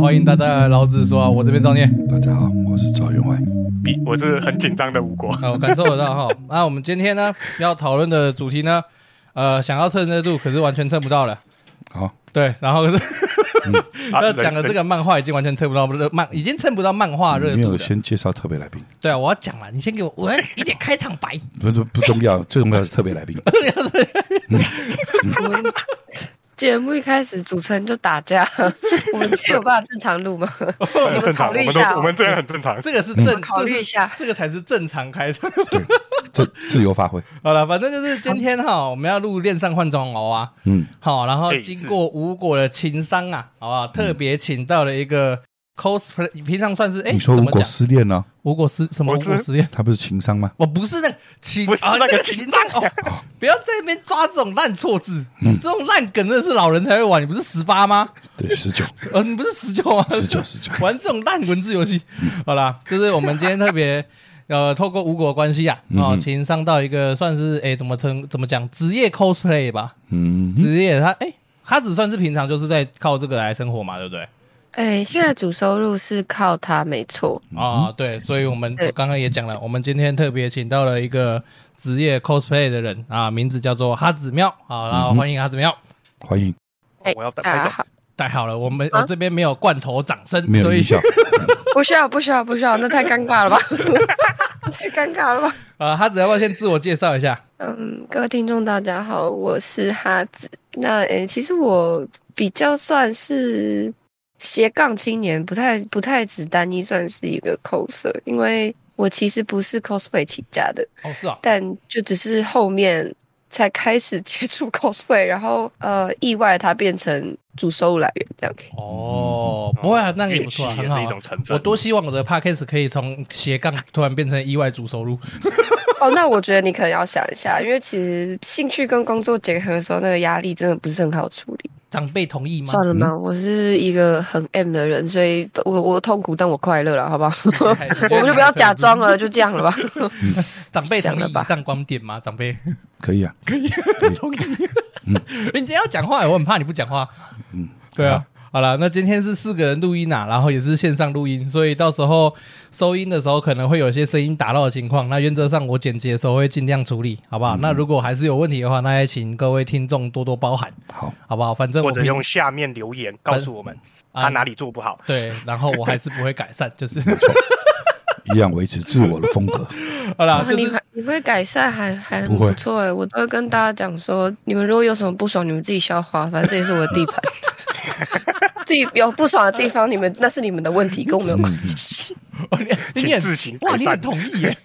欢迎大家来老子说，我这边照念。大家好，我是赵员外，比我是很紧张的吴国。好，我感受得到哈。那我们今天呢要讨论的主题呢，呃，想要蹭热度，可是完全蹭不到了。好，对，然后是、嗯、要讲的这个漫画已经完全蹭不到，不是漫，已经蹭不到漫画热度。没有先介绍特别来宾。对啊，我要讲了，你先给我，我要一点开场白。不不不重要，最重要是特别来宾。节目一开始主持人就打架，我们这有办法正常录吗？你们考虑一下，我们这样很正常。这个是正，考虑一下，这个才是正常开场。对，自自由发挥。好了，反正就是今天哈，我们要录恋上换装娃娃。嗯，好，然后经过无果的情商啊，好不好？特别请到了一个。cosplay，你平常算是哎，你说无果失恋呢？无果失什么？无果失恋？他不是情商吗？我不是那个情啊，那个情商哦，不要在那边抓这种烂错字，这种烂梗真的是老人才会玩。你不是十八吗？对，十九。呃，你不是十九吗？十九，十九。玩这种烂文字游戏，好啦，就是我们今天特别呃，透过无果关系啊，哦，情商到一个算是哎，怎么称怎么讲职业 cosplay 吧？嗯，职业他哎，他只算是平常就是在靠这个来生活嘛，对不对？哎，现在主收入是靠他，没错。啊，对，所以我们刚刚也讲了，我们今天特别请到了一个职业 cosplay 的人啊，名字叫做哈子喵，好，然后欢迎哈子喵，欢迎，我要带好，带好。了，我们我这边没有罐头掌声，所以 不需要，不需要，不需要，那太尴尬了吧，太尴尬了吧，啊，哈子要不要先自我介绍一下？嗯，各位听众大家好，我是哈子，那诶，其实我比较算是。斜杠青年不太不太只单一算是一个 coser，因为我其实不是 cosplay 起家的哦，是啊，但就只是后面才开始接触 cosplay，然后呃意外它变成主收入来源这样。哦，不会啊，那个也不错啊，很好。我多希望我的 podcast 可以从斜杠突然变成意外主收入。哦，那我觉得你可能要想一下，因为其实兴趣跟工作结合的时候，那个压力真的不是很好处理。长辈同意吗？算了吧？我是一个很 M 的人，所以我我痛苦，但我快乐了，好不好？我们就不要假装了，就这样了吧。长辈同意上光点吗？长辈可以啊，可以同意。你今天要讲话，我很怕你不讲话。嗯，对啊。好了，那今天是四个人录音啊，然后也是线上录音，所以到时候收音的时候可能会有一些声音打到的情况。那原则上我剪辑的时候会尽量处理，好不好？嗯、那如果还是有问题的话，那也请各位听众多多包涵，好，好不好？反正我或者用下面留言告诉我们他哪里做不好。对，然后我还是不会改善，就是一样维持自我的风格。好了，你你会改善还还很不错哎，我都会跟大家讲说，你们如果有什么不爽，你们自己消化，反正这也是我的地盘。自己有不爽的地方，你们那是你们的问题，跟我没有关系。你你自信哇，你很同意耶？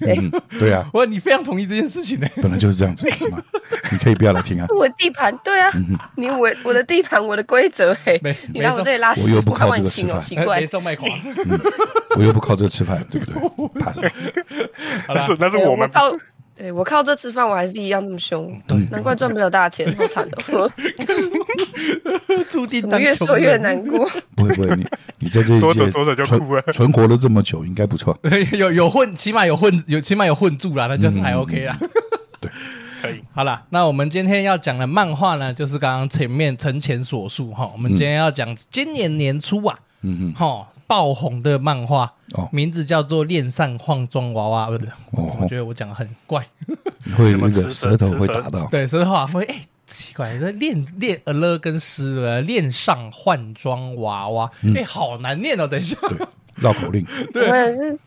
对啊，哇，你非常同意这件事情呢。本来就是这样子，是吗？你可以不要来听啊。我的地盘，对啊，你我我的地盘，我的规则，嘿，你来我这里拉屎，我又不靠这个吃饭，奇怪，我又不靠这个吃饭，对不对？怕什么？那是那是我们。对，我靠这吃饭，我还是一样这么凶，对，难怪赚不了大钱，好惨的。注定越说越难过。不会不会，你你在这一届存存活了这么久，应该不错。有有混，起码有混，有起码有混住啦，那就是还 OK 啦。对，可以。好了，那我们今天要讲的漫画呢，就是刚刚前面陈前所述哈。我们今天要讲今年年初啊，嗯嗯，哈。爆红的漫画，名字叫做《恋上换装娃娃》，不对，怎么觉得我讲的很怪？会那个舌头会打到，对，舌头啊会哎，奇怪，这恋恋呃了跟诗了，恋上换装娃娃，哎，好难念哦，等一下，绕口令。对，是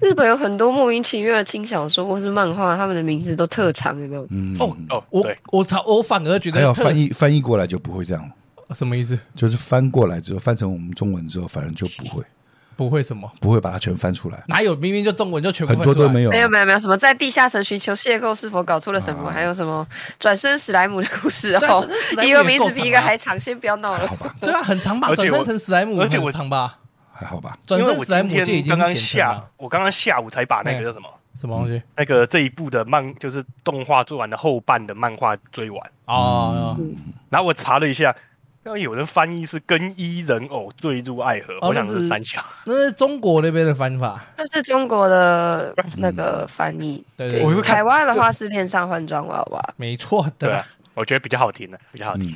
日本有很多莫名其妙的轻小说或是漫画，他们的名字都特长，有没有？嗯哦哦，我我操，我反而觉得还要翻译翻译过来就不会这样。什么意思？就是翻过来之后，翻成我们中文之后，反正就不会，不会什么？不会把它全翻出来。哪有？明明就中文就全部很多都没有，没有没有没有什么在地下城寻求邂逅，是否搞错了什么？还有什么转身史莱姆的故事哦？一个名字比一个还长，先不要闹了。好吧对啊，很长吧？转身成史莱姆而且我长吧？还好吧？转身史莱姆就已经刚刚下，我刚刚下午才把那个叫什么什么东西？那个这一部的漫就是动画做完的后半的漫画追完哦。然后我查了一下。要有人翻译是更衣人偶坠入爱河，我想是三小，那是中国那边的翻法，那是中国的那个翻译。对对，台湾的话是恋上换装娃娃，没错的。我觉得比较好听的，比较好听。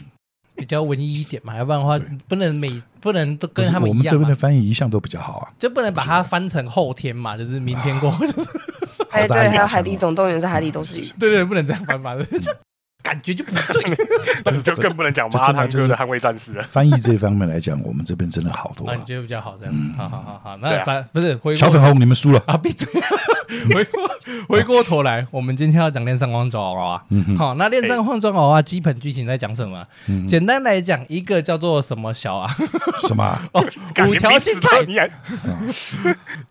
比较文艺一点嘛，要不然的话不能每不能都跟他们一样。我们这边的翻译一向都比较好啊，就不能把它翻成后天嘛，就是明天过后。哎，对，还有《海底总动员》在海底都是鱼。对对，不能这样翻嘛。感觉就不对，那 就更不能讲马汤哥的捍卫战士了。翻译这方面来讲，我们这边真的好多。那你觉得比较好，这样。好好好好，那反不是小粉红，你们输了啊！闭嘴。回过回过头来，我们今天要讲恋上方抓娃娃。好，那恋上方抓娃娃基本剧情在讲什么？简单来讲，一个叫做什么小啊？什么？哦，五条新菜。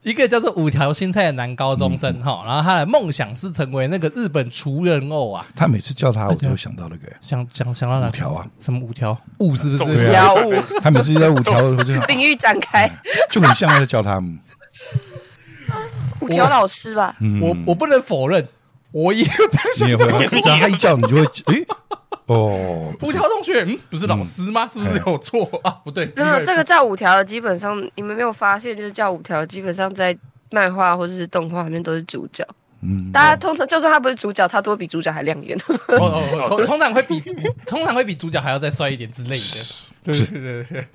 一个叫做五条新菜的男高中生哈，然后他的梦想是成为那个日本厨人偶啊。他每次叫他。有想到那个，想想想到哪五条啊？什么五条？五是不是？五条悟？他每次在五条的时候就 领域展开，就很像在叫他们五条老师吧？我我不能否认，我也有在想。只要他一叫，你就会 诶哦，五条同学，嗯，不是老师吗？是不是有错啊？不对，没有这个叫五条的，基本上你们没有发现，就是叫五条，基本上在漫画或者是动画里面都是主角。嗯，大家通常就算他不是主角，他都会比主角还亮眼。哦 哦，通通常会比通常会比主角还要再帅一点之类的。对对对对，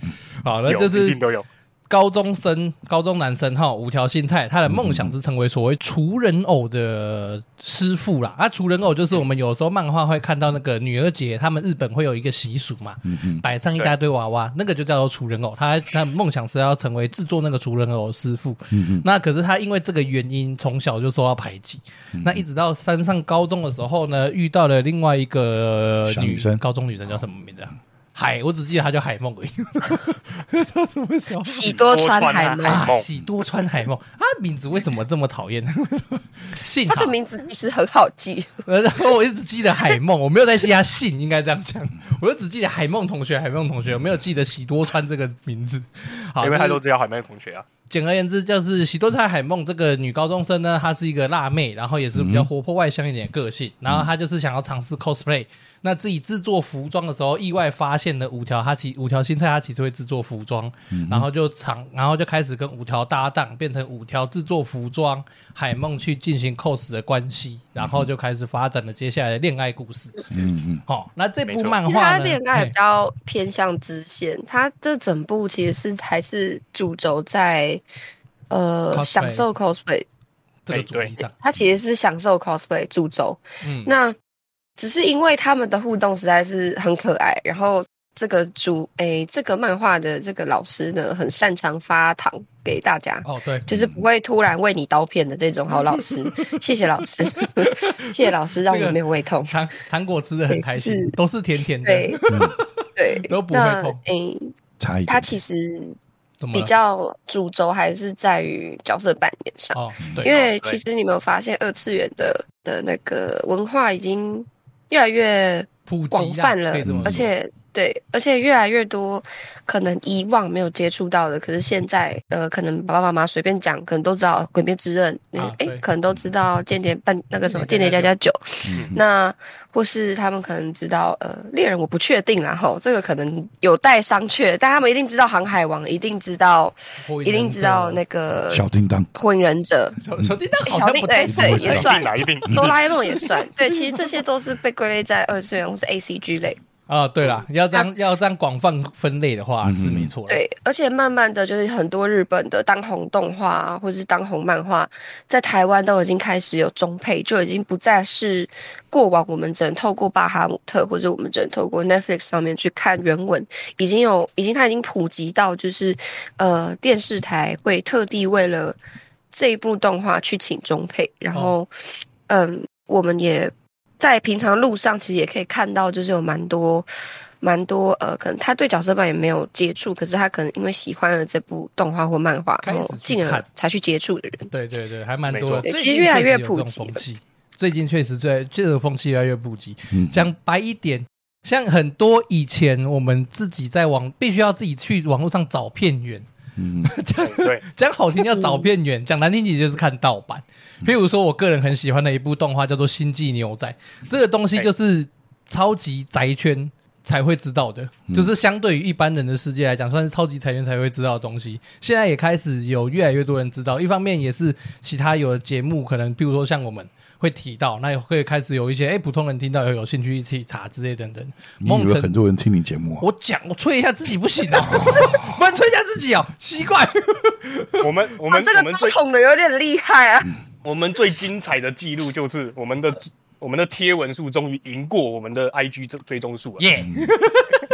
好，那就是都有。高中生，高中男生哈，五条新菜，他的梦想是成为所谓厨人偶的师傅啦。啊，厨人偶就是我们有时候漫画会看到那个女儿节，他们日本会有一个习俗嘛，摆上一大堆娃娃，那个就叫做厨人偶。他他梦想是要成为制作那个厨人偶的师傅。那可是他因为这个原因，从小就受到排挤。那一直到山上高中的时候呢，遇到了另外一个女生，高中女生叫什么名字啊？海，我只记得他叫海梦而已。叫什么小喜多川海梦啊？喜多川海梦，他的名字为什么这么讨厌？姓他的名字其实很好记。然后我一直记得海梦，我没有在记他姓，应该这样讲。我就只记得海梦同学，海梦同学，我没有记得喜多川这个名字。好，因为他都知道海梦同学啊。简而言之，就是喜多川海梦这个女高中生呢，她是一个辣妹，然后也是比较活泼外向一点的个性，然后她就是想要尝试 cosplay。那自己制作服装的时候，意外发现了五条，他其五条新菜，他其实会制作服装，然后就尝，然后就开始跟五条搭档，变成五条制作服装，海梦去进行 cos 的关系，然后就开始发展了接下来的恋爱故事。嗯嗯，好，那这部漫画呢，它恋爱比较偏向支线，它这整部其实是还是主轴在。呃，cosplay。享受 cosplay 这个主题上，它其实是享受 cosplay 主轴。嗯，那只是因为他们的互动实在是很可爱，然后这个主诶、欸，这个漫画的这个老师呢，很擅长发糖给大家。哦，对，就是不会突然喂你刀片的这种好老师。谢谢老师，谢谢老师，让我没有胃痛。糖糖果吃的很开心，都是甜甜的，对，对，都不会痛。诶，他其实。比较主轴还是在于角色扮演上，哦、因为其实你没有发现二次元的的那个文化已经越来越广泛了，而且。对，而且越来越多可能以往没有接触到的，可是现在呃，可能爸爸妈妈随便讲，可能都知道《鬼灭之刃》啊，哎，可能都知道间谍半那个什么《间谍家家酒》，那或是他们可能知道呃猎人，我不确定啦吼，这个可能有待商榷，但他们一定知道《航海王》，一定知道，一定知道那个小叮当、《火影忍者》小、小叮当、小叮对对也算，哆啦 A 梦也算，对，其实这些都是被归类在二次元或是 A C G 类。啊，对了，要这样要这样广泛分类的话是没错。对，而且慢慢的就是很多日本的当红动画或者是当红漫画，在台湾都已经开始有中配，就已经不再是过往我们只能透过巴哈姆特或者我们只能透过 Netflix 上面去看原文，已经有已经它已经普及到就是呃电视台会特地为了这一部动画去请中配，然后嗯，我们也。在平常路上，其实也可以看到，就是有蛮多、蛮多呃，可能他对角色扮演没有接触，可是他可能因为喜欢了这部动画或漫画，然后进而才去接触的人。对对对，还蛮多的。其实越来越普及。最近确实在这个风气越来越普及。讲白一点，像很多以前我们自己在网必须要自己去网络上找片源。嗯，讲对，讲好听叫找片源，讲难听点就是看盗版。譬如说，我个人很喜欢的一部动画叫做《星际牛仔》，这个东西就是超级宅圈才会知道的，就是相对于一般人的世界来讲，算是超级宅圈才会知道的东西。现在也开始有越来越多人知道，一方面也是其他有的节目，可能譬如说像我们。会提到，那也会开始有一些哎普通人听到有有兴趣一起查之类等等。你以为很多人听你节目啊？我讲，我吹一下自己不行哦，不然吹一下自己哦，奇怪。我们我们这个不捅的有点厉害啊。我们最精彩的记录就是我们的我们的贴文数终于赢过我们的 IG 追追踪数了，耶！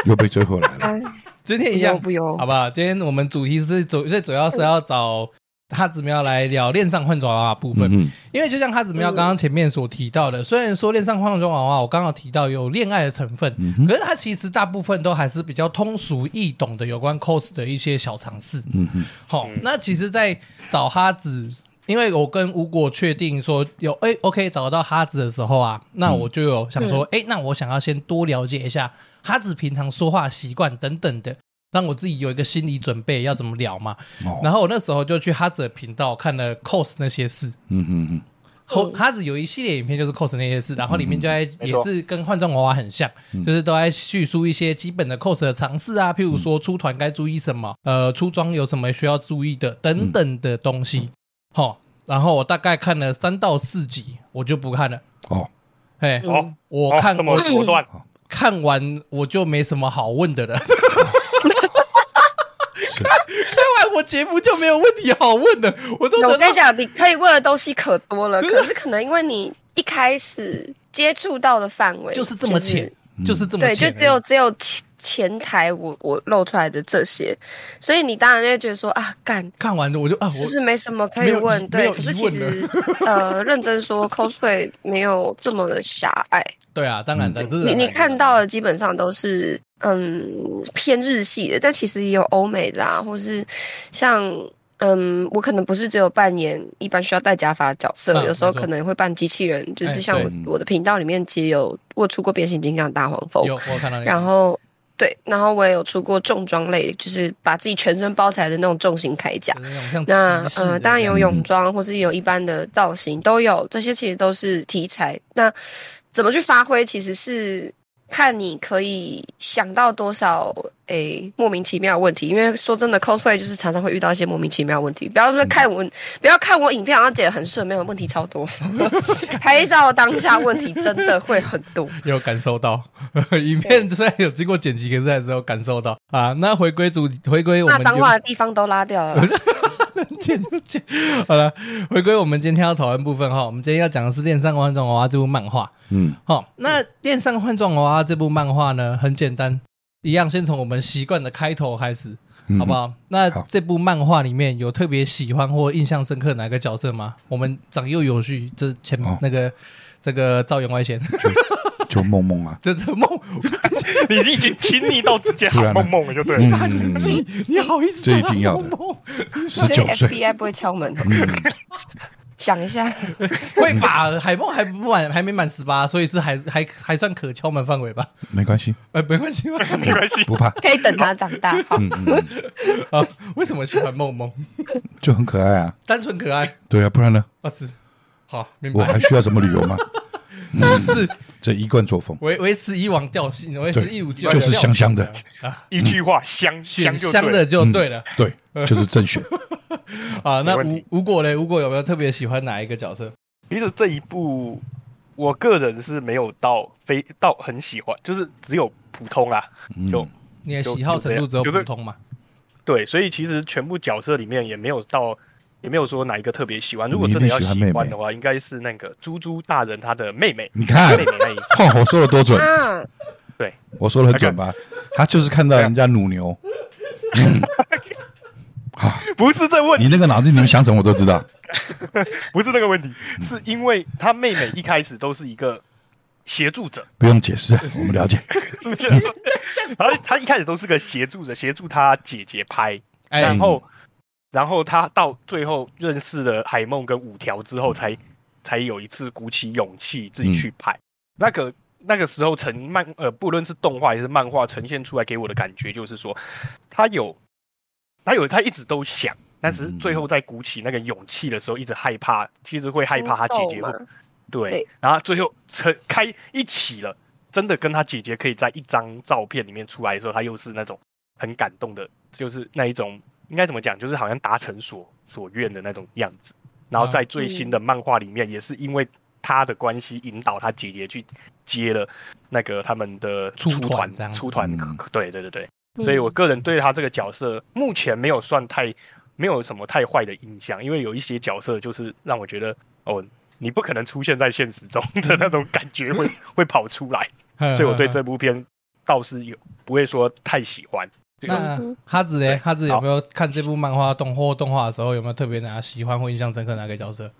又被追回来了。今天一样不用，好不好？今天我们主题是主最主要是要找哈子喵来聊恋上换装娃娃部分，因为就像哈子喵刚刚前面所提到的，虽然说恋上换装娃娃，我刚刚提到有恋爱的成分，可是它其实大部分都还是比较通俗易懂的有关 cos 的一些小常识。嗯嗯，好，那其实，在找哈子。因为我跟吴果确定说有哎，OK 找得到哈子的时候啊，那我就有想说，哎、嗯，那我想要先多了解一下哈子平常说话习惯等等的，让我自己有一个心理准备，要怎么聊嘛。哦、然后我那时候就去哈子的频道看了 cos 那些事，嗯嗯嗯，后哈子有一系列影片就是 cos 那些事，然后里面就在也是跟换装娃娃很像，嗯、就是都在叙述一些基本的 cos 的常识啊，譬如说出团该注意什么，呃，出装有什么需要注意的等等的东西。好，然后我大概看了三到四集，我就不看了。哦，嘿，哦，我看我果断，看完我就没什么好问的了。看完我节目就没有问题好问的。我都我跟你讲，你可以问的东西可多了，可是可能因为你一开始接触到的范围就是这么浅，就是这么浅，对，就只有只有。前台我我露出来的这些，所以你当然就会觉得说啊，干。看完了我就啊，其实没什么可以问，对，可是其实呃，认真说，cosplay 没有这么的狭隘。对啊，当然的，你你看到的基本上都是嗯偏日系的，但其实也有欧美的啊，或是像嗯，我可能不是只有扮演一般需要戴假发的角色，有时候可能会扮机器人，就是像我我的频道里面其实有我出过变形金刚大黄蜂，有我看到，然后。对，然后我也有出过重装类，就是把自己全身包起来的那种重型铠甲。那呃，当然有泳装，或是有一般的造型都有，这些其实都是题材。那怎么去发挥，其实是。看你可以想到多少诶、欸、莫名其妙的问题，因为说真的，cosplay 就是常常会遇到一些莫名其妙的问题。不要说看我，不要看我影片好像剪得很顺，没有问题超多。拍照当下问题真的会很多，有感受到。影片虽然有经过剪辑，可是还是有感受到啊。那回归主，回归我们那脏话的地方都拉掉了。剪就剪，好了，回归我们今天要讨论部分哈。我们今天要讲的是《恋上换装娃娃》这部漫画。嗯，好，那《恋上换装娃娃》这部漫画呢，很简单，一样，先从我们习惯的开头开始，好不好？那这部漫画里面有特别喜欢或印象深刻哪个角色吗？我们长幼有序，这前那个这个赵员外先。就梦梦啊，这这梦，你已经亲昵到直接喊梦梦了，就对。你你好意思？这一定要的。十九岁，FBI 不会敲门。想一下，会吧？海梦还不满，还没满十八，所以是还还还算可敲门范围吧？没关系，呃，没关系吗？没关系，不怕。可以等他长大。好，好，为什么喜欢梦梦？就很可爱啊，单纯可爱。对啊，不然呢？啊是。好，明白。我还需要什么理由吗？是。这一贯作风，维维持以往调性，维持一如既往，就是香香的啊！一句话，香香香的就对了，对，就是正选 啊。那吴吴果嘞？吴果有没有特别喜欢哪一个角色？其实这一部，我个人是没有到非到很喜欢，就是只有普通啦。就你的喜好程度只有普通嘛？对，所以其实全部角色里面也没有到。也没有说哪一个特别喜欢。如果真的要喜欢的话，应该是那个猪猪大人他的妹妹。你看，妹妹那一话我说的多准。对，我说的很准吧？他就是看到人家乳牛。不是这问题。你那个脑子里面想什么我都知道。不是那个问题，是因为他妹妹一开始都是一个协助者。不用解释，我们了解。然后他一开始都是个协助者，协助他姐姐拍，然后。然后他到最后认识了海梦跟五条之后才，才才有一次鼓起勇气自己去拍。嗯、那个那个时候成漫呃，不论是动画还是漫画呈现出来给我的感觉就是说，他有他有他一直都想，但是最后在鼓起那个勇气的时候，一直害怕，其实会害怕他姐姐会对，对，然后最后成开一起了，真的跟他姐姐可以在一张照片里面出来的时候，他又是那种很感动的，就是那一种。应该怎么讲？就是好像达成所所愿的那种样子。然后在最新的漫画里面，也是因为他的关系引导他姐姐去接了那个他们的出团出团，对对对对，所以我个人对他这个角色目前没有算太没有什么太坏的印象，因为有一些角色就是让我觉得哦，你不可能出现在现实中 的那种感觉会会跑出来，所以我对这部片倒是有不会说太喜欢。那哈子呢？哈子有没有看这部漫画动或动画的时候，有没有特别哪喜欢或印象深刻哪个角色？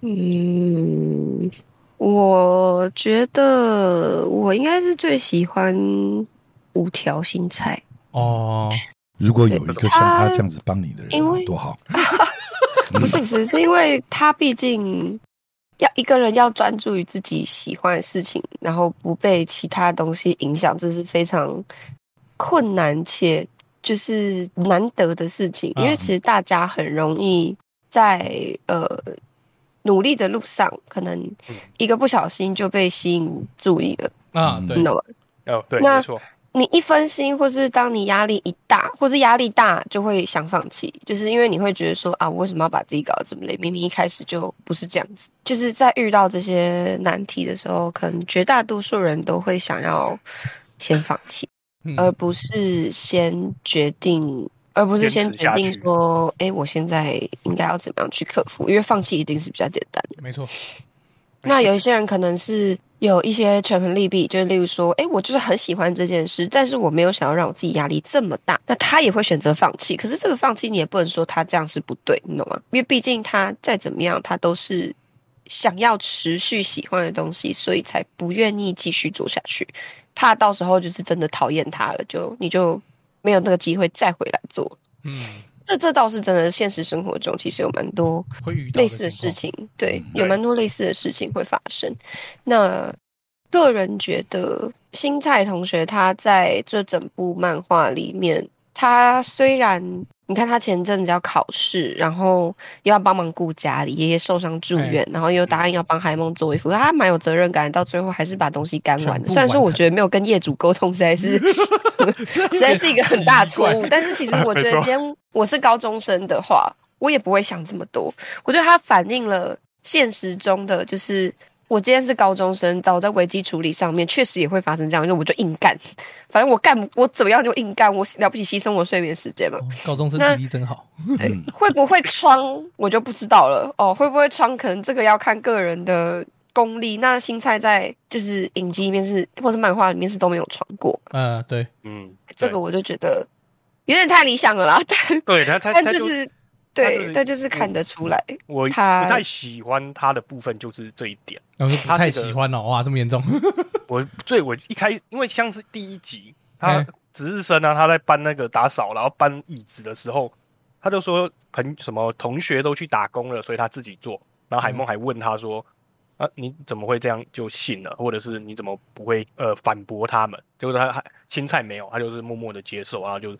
嗯，我觉得我应该是最喜欢五条新菜哦。如果有一个像他这样子帮你的人，因为多好。不 是不是，是因为他毕竟要一个人要专注于自己喜欢的事情，然后不被其他东西影响，这是非常。困难且就是难得的事情，因为其实大家很容易在呃努力的路上，可能一个不小心就被吸引注意了啊，对，你懂吗？哦，对，那没错。你一分心，或是当你压力一大，或是压力大，就会想放弃，就是因为你会觉得说啊，我为什么要把自己搞得这么累？明明一开始就不是这样子。就是在遇到这些难题的时候，可能绝大多数人都会想要先放弃。而不是先决定，而不是先决定说，哎，我现在应该要怎么样去克服？因为放弃一定是比较简单的。没错。那有一些人可能是有一些权衡利弊，就是例如说，哎，我就是很喜欢这件事，但是我没有想要让我自己压力这么大，那他也会选择放弃。可是这个放弃，你也不能说他这样是不对，你懂吗？因为毕竟他再怎么样，他都是想要持续喜欢的东西，所以才不愿意继续做下去。怕到时候就是真的讨厌他了，就你就没有那个机会再回来做。嗯，这这倒是真的。现实生活中其实有蛮多类似的事情，对，有蛮多类似的事情会发生。那个人觉得新菜同学他在这整部漫画里面，他虽然。你看他前阵子要考试，然后又要帮忙顾家里，爷爷受伤住院，然后又答应要帮海梦做衣服，他蛮有责任感，到最后还是把东西干完了。虽然说我觉得没有跟业主沟通，实在是 实在是一个很大错误。但是其实我觉得，今天我是高中生的话，我也不会想这么多。我觉得他反映了现实中的，就是。我今天是高中生，但我在危机处理上面确实也会发生这样，因为我就硬干，反正我干我怎么样就硬干，我了不起牺牲我睡眠时间嘛。高中生体力真好。对，会不会穿我就不知道了哦，会不会穿可能这个要看个人的功力。那新菜在就是影集里面是，或是漫画里面是都没有穿过。嗯，对，嗯，这个我就觉得有点太理想了啦。但 对他，他但就是。对，但就是看得出来，我他不太喜欢他的部分就是这一点。他不太喜欢哦，哇，这么严重！我最我一开，因为像是第一集，他值日生啊，他在搬那个打扫，然后搬椅子的时候，他就说朋什么同学都去打工了，所以他自己做。然后海梦还问他说：“啊，你怎么会这样就信了？或者是你怎么不会呃反驳他们？”结果他还青菜没有，他就是默默的接受，然后就。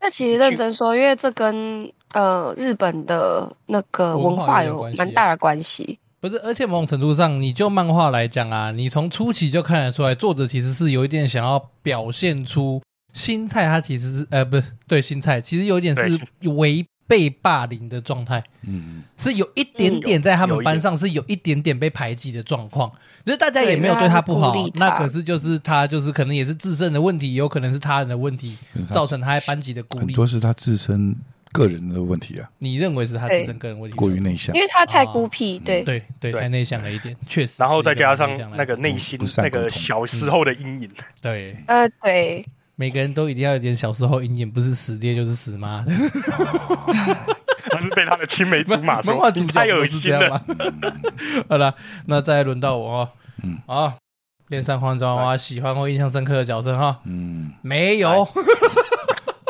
那其实认真说，因为这跟呃日本的那个文化有蛮大的关系。不是，而且某种程度上，你就漫画来讲啊，你从初期就看得出来，作者其实是有一点想要表现出新菜，他其实是呃不是对新菜，其实有一点是违。背霸凌的状态，嗯，是有一点点在他们班上是有一点点被排挤的状况，就是大家也没有对他不好，那可是就是他就是可能也是自身的问题，有可能是他人的问题，造成他在班级的孤立，很多是他自身个人的问题啊。你认为是他自身个人问题？过于内向，因为他太孤僻，对对对，太内向了一点，确实。然后再加上那个内心那个小时候的阴影，对，呃，对。每个人都一定要有点小时候阴影，不是死爹就是死妈。他是被他的青梅竹马说，漫画主角有是这样吗？好了，那再轮到我哦。嗯，啊，恋上换装娃娃，喜欢或印象深刻的角色哈？嗯，没有，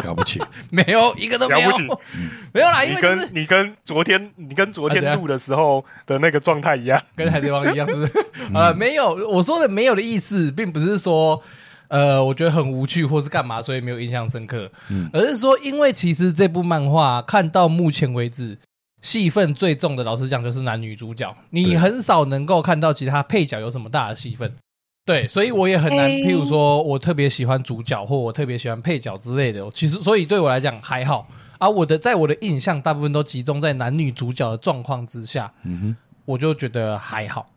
了不起，没有一个都没有，没有啦。因为你跟你跟昨天你跟昨天录的时候的那个状态一样，跟海贼王一样，是不是？啊，没有，我说的没有的意思，并不是说。呃，我觉得很无趣，或是干嘛，所以没有印象深刻。嗯，而是说，因为其实这部漫画看到目前为止，戏份最重的，老实讲就是男女主角，你很少能够看到其他配角有什么大的戏份。对，所以我也很难，譬如说我特别喜欢主角，或我特别喜欢配角之类的。其实，所以对我来讲还好。而我的在我的印象大部分都集中在男女主角的状况之下，嗯哼，我就觉得还好。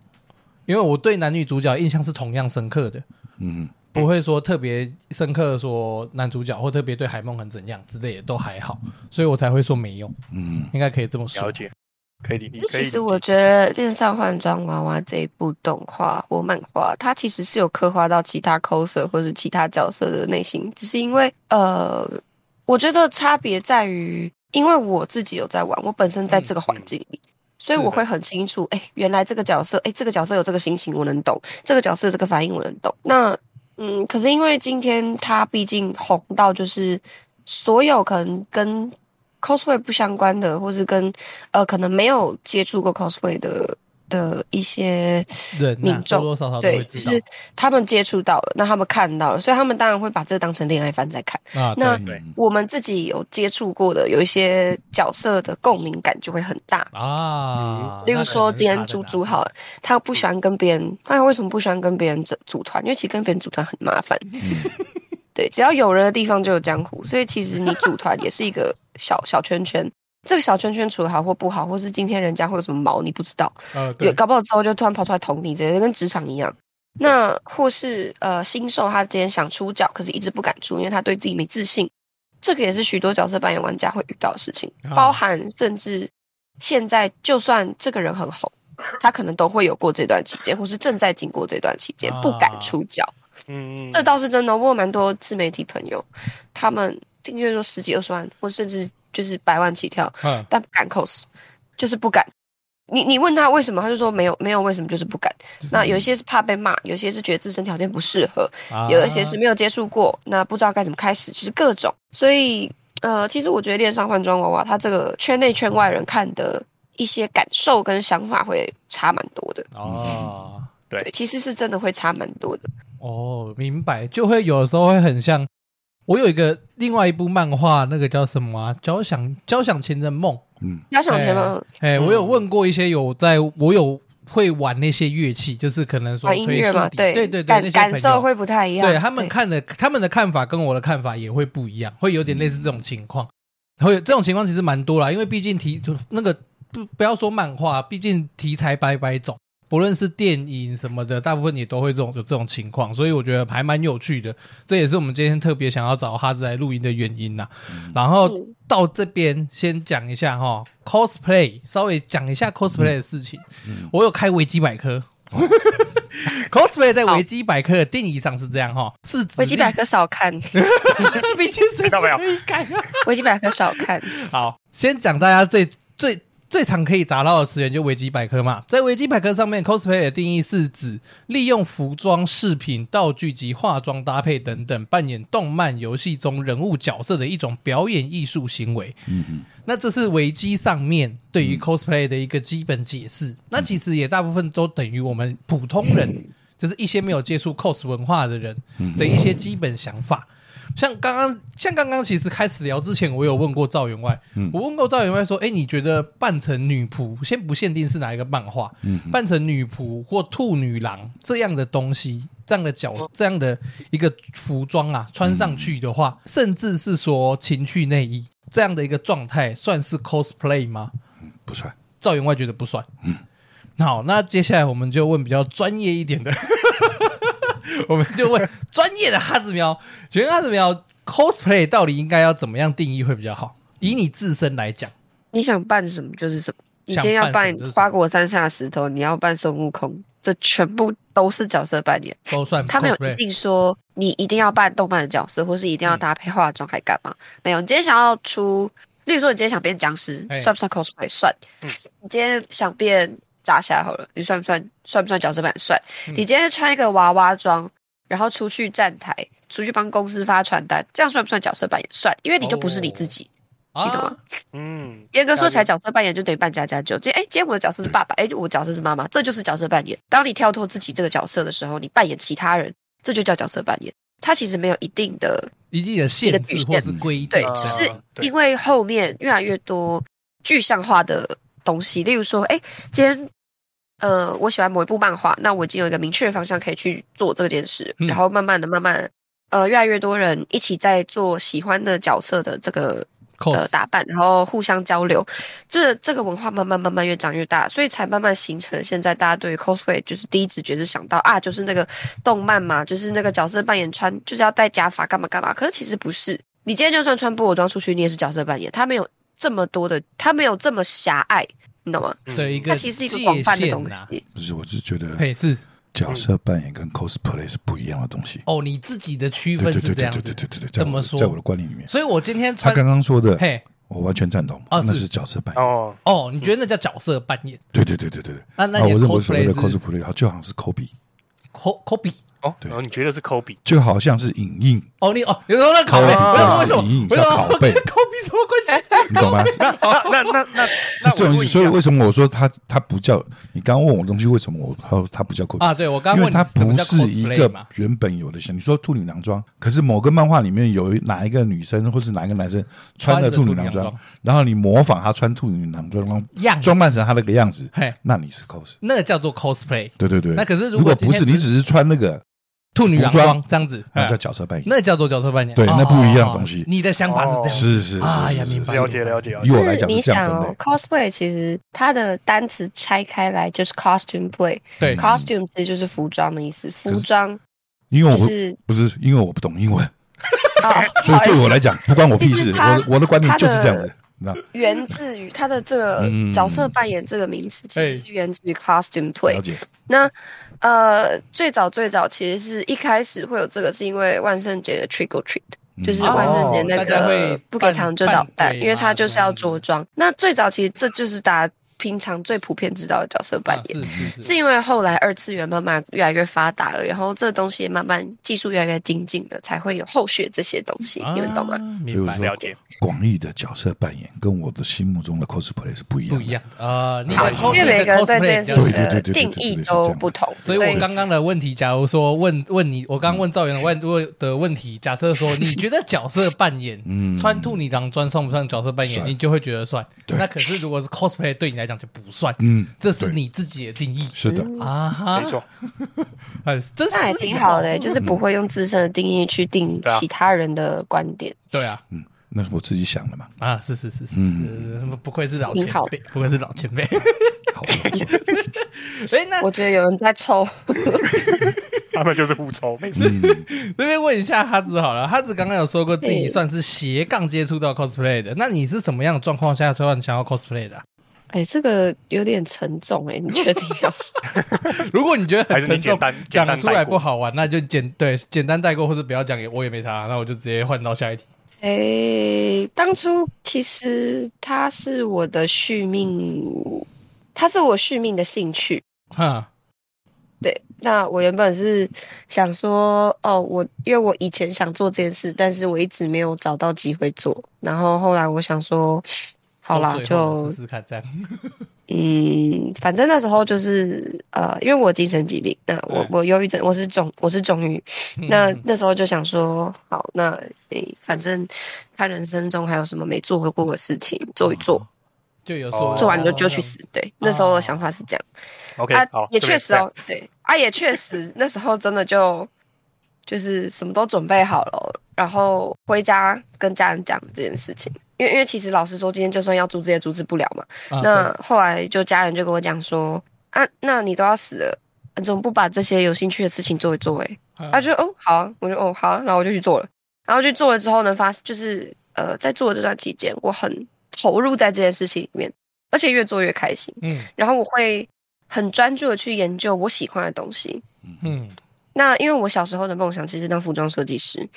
因为我对男女主角印象是同样深刻的，嗯，不会说特别深刻，说男主角或特别对海梦很怎样之类的都还好，所以我才会说没用。嗯，应该可以这么说。了解，可以理解。其实我觉得《恋上换装娃娃》这一部动画或漫画，它其实是有刻画到其他 coser 或是其他角色的内心，只是因为呃，我觉得差别在于，因为我自己有在玩，我本身在这个环境里。嗯嗯所以我会很清楚，哎，原来这个角色，哎，这个角色有这个心情，我能懂；这个角色这个反应，我能懂。那，嗯，可是因为今天他毕竟红到，就是所有可能跟 cosplay 不相关的，或是跟呃，可能没有接触过 cosplay 的。的一些民众，多多少少对，就是他们接触到了，那他们看到了，所以他们当然会把这当成恋爱番在看。啊，那我们自己有接触过的，有一些角色的共鸣感就会很大啊。例如说，今天猪猪好了，他不喜欢跟别人，他为什么不喜欢跟别人组组团？因为其实跟别人组团很麻烦。对，只要有人的地方就有江湖，所以其实你组团也是一个小小圈圈。这个小圈圈处得好或不好，或是今天人家会有什么毛，你不知道。呃，对，搞不好之后就突然跑出来捅你，这些跟职场一样。那或是呃新手，他今天想出脚，可是一直不敢出，因为他对自己没自信。这个也是许多角色扮演玩家会遇到的事情，包含甚至现在就算这个人很红，他可能都会有过这段期间，或是正在经过这段期间不敢出脚。嗯，这倒是真的。我有蛮多自媒体朋友，他们订阅说十几二十万，或甚至。就是百万起跳，但不敢 cos，就是不敢。你你问他为什么，他就说没有没有为什么，就是不敢。那有一些是怕被骂，有些是觉得自身条件不适合，有一些是没有接触过，那不知道该怎么开始，就是各种。所以呃，其实我觉得恋上换装娃娃，它这个圈内圈外人看的一些感受跟想法会差蛮多的。哦，对，其实是真的会差蛮多的。哦，明白，就会有的时候会很像。我有一个另外一部漫画，那个叫什么啊？交响交响情人梦。嗯，交响情人梦。哎、欸，我有问过一些有在，我有会玩那些乐器，就是可能说音乐嘛，对对对对，感感受会不太一样。对他们看的，他们的看法跟我的看法也会不一样，会有点类似这种情况。会有这种情况其实蛮多啦，因为毕竟题就那个不不要说漫画，毕竟题材百百种。不论是电影什么的，大部分也都会这种有这种情况，所以我觉得还蛮有趣的。这也是我们今天特别想要找哈子来录音的原因呐。然后到这边先讲一下哈，cosplay 稍微讲一下 cosplay 的事情。我有开维基百科，cosplay 在维基百科的定义上是这样哈，是指维基百科少看。维基百科少看。好，先讲大家最最。最常可以砸到的词源就维基百科嘛，在维基百科上面，cosplay 的定义是指利用服装、饰品、道具及化妆搭配等等，扮演动漫、游戏中人物角色的一种表演艺术行为。嗯嗯，那这是维基上面对于 cosplay 的一个基本解释。那其实也大部分都等于我们普通人，就是一些没有接触 cos 文化的人的一些基本想法。像刚刚，像刚刚，其实开始聊之前，我有问过赵员外，嗯、我问过赵员外说：“哎，你觉得扮成女仆，先不限定是哪一个漫画，嗯、扮成女仆或兔女郎这样的东西，这样的角，这样的一个服装啊，穿上去的话，嗯、甚至是说情趣内衣这样的一个状态，算是 cosplay 吗？嗯，不算。赵员外觉得不算。嗯，好，那接下来我们就问比较专业一点的。” 我们就问专业的哈子喵，觉得哈子喵 cosplay 到底应该要怎么样定义会比较好？以你自身来讲，你想扮什么就是什么。你今天要扮花果山下石头，你要扮孙悟空，这全部都是角色扮演，都算。他没有一定说你一定要扮动漫的角色，或是一定要搭配化妆还干嘛？嗯、没有。你今天想要出，例如说你今天想变僵尸，算不算 cosplay？算。嗯、你今天想变。炸虾好了，你算不算算不算角色扮演？算。嗯、你今天穿一个娃娃装，然后出去站台，出去帮公司发传单，这样算不算角色扮演？算，因为你就不是你自己，哦、你懂吗？啊、嗯。严格说起来，角色扮演就等于扮家家酒。今天哎，今天我的角色是爸爸，哎，我角色是妈妈，这就是角色扮演。当你跳脱自己这个角色的时候，你扮演其他人，这就叫角色扮演。它其实没有一定的、一定的限制或是规定，对，只是因为后面越来越多具象化的东西，例如说，哎，今天。呃，我喜欢某一部漫画，那我已经有一个明确的方向可以去做这件事，嗯、然后慢慢的、慢慢，呃，越来越多人一起在做喜欢的角色的这个呃打扮，然后互相交流，这这个文化慢慢慢慢越长越大，所以才慢慢形成现在大家对于 cosplay 就是第一直觉是想到啊，就是那个动漫嘛，就是那个角色扮演穿就是要戴假发干嘛干嘛，可是其实不是，你今天就算穿布偶装出去，你也是角色扮演，他没有这么多的，他没有这么狭隘，你懂吗？对，它其实是一个广泛的东西。不是，我是觉得，配置。角色扮演跟 cosplay 是不一样的东西哦，你自己的区分是这样子，对对对对对，怎么说？在我的观念里面，所以我今天穿他刚刚说的，嘿，我完全赞同，那是角色扮演哦哦，你觉得那叫角色扮演？对对对对对对，那那我认为所谓的 cosplay，它就好像是 copy，co copy。哦，对，然后你觉得是 copy，就好像是影印哦，你哦，有时候那拷贝，为什么影印叫拷贝？copy 什么关系？你懂吗？那那那那是这种意思。所以为什么我说它它不叫？你刚刚问我的东西，为什么我说它不叫 copy 啊？对我刚刚问它不是一个原本有的像你说兔女郎装，可是某个漫画里面有哪一个女生或是哪一个男生穿了兔女郎装，然后你模仿他穿兔女郎装装装扮成他那个样子，那你是 cos，那个叫做 cosplay。对对对。那可是如果不是，你只是穿那个。兔女郎装。这样子，那叫角色扮演，那叫做角色扮演，对，那不一样的东西。你的想法是这样，是是是，哎呀，明白，了解了解。以我来讲，你想哦，cosplay 其实它的单词拆开来就是 costume play，对，costume 其实就是服装的意思，服装。因为我不是不是因为我不懂英文，所以对我来讲不关我屁事。我我的观点就是这样子，那。源自于它的这个角色扮演这个名词，其实是源自于 costume play。了解。那呃，最早最早其实是一开始会有这个，是因为万圣节的 Trick or Treat，就是万圣节那个不给糖就捣蛋，因为他就是要着装。那最早其实这就是大家。平常最普遍知道的角色扮演，啊、是，是，是，是因为后来二次元慢慢越来越发达了，然后这东西也慢慢技术越来越精进了，才会有后续这些东西，啊、你们懂吗？明白了解。广义的角色扮演跟我的心目中的 cosplay 是不一样的，不一样啊。你好，因为每个人对这件事情的定义都不同，所以我刚刚的问题，假如说问问你，我刚刚问赵元问问的问题，假设说你觉得角色扮演，嗯，穿兔女郎装算不算角色扮演？你就会觉得算。那可是如果是 cosplay 对你来讲就不算，嗯，这是你自己的定义，是的。啊哈，没错，哎，这那也挺好的，就是不会用自身的定义去定其他人的观点，对啊，嗯，那是我自己想的嘛，啊，是是是是是，不愧是老前辈，不愧是老前辈，好，哎，那我觉得有人在抽，他们就是互抽，没事。那边问一下哈子好了，哈子刚刚有说过自己算是斜杠接触到 cosplay 的，那你是什么样的状况下突然想要 cosplay 的？哎，这个有点沉重哎，你确定要说？如果你觉得很沉重，讲出来不好玩，那就简对简单带过，或者不要讲，我也没差，那我就直接换到下一题。哎，当初其实它是我的续命，它是我续命的兴趣。哈，对，那我原本是想说，哦，我因为我以前想做这件事，但是我一直没有找到机会做，然后后来我想说。好啦，就试试看这样。嗯，反正那时候就是呃，因为我精神疾病，那我我忧郁症，我是重我是重郁，那那时候就想说，好，那诶、欸，反正看人生中还有什么没做过的事情，做一做，就有说做完就就去死。对，那时候的想法是这样。OK，啊，也确实哦，对，啊，也确实那时候真的就就是什么都准备好了，然后回家跟家人讲这件事情。因为因为其实老实说，今天就算要阻止也阻止不了嘛。啊、那后来就家人就跟我讲说：“啊，那你都要死了，你怎么不把这些有兴趣的事情做一做？”哎，他就哦好啊，我就哦好啊，然后我就去做了。然后去做了之后呢，发就是呃，在做的这段期间，我很投入在这件事情里面，而且越做越开心。嗯，然后我会很专注的去研究我喜欢的东西。嗯。那因为我小时候的梦想其实是当服装设计师，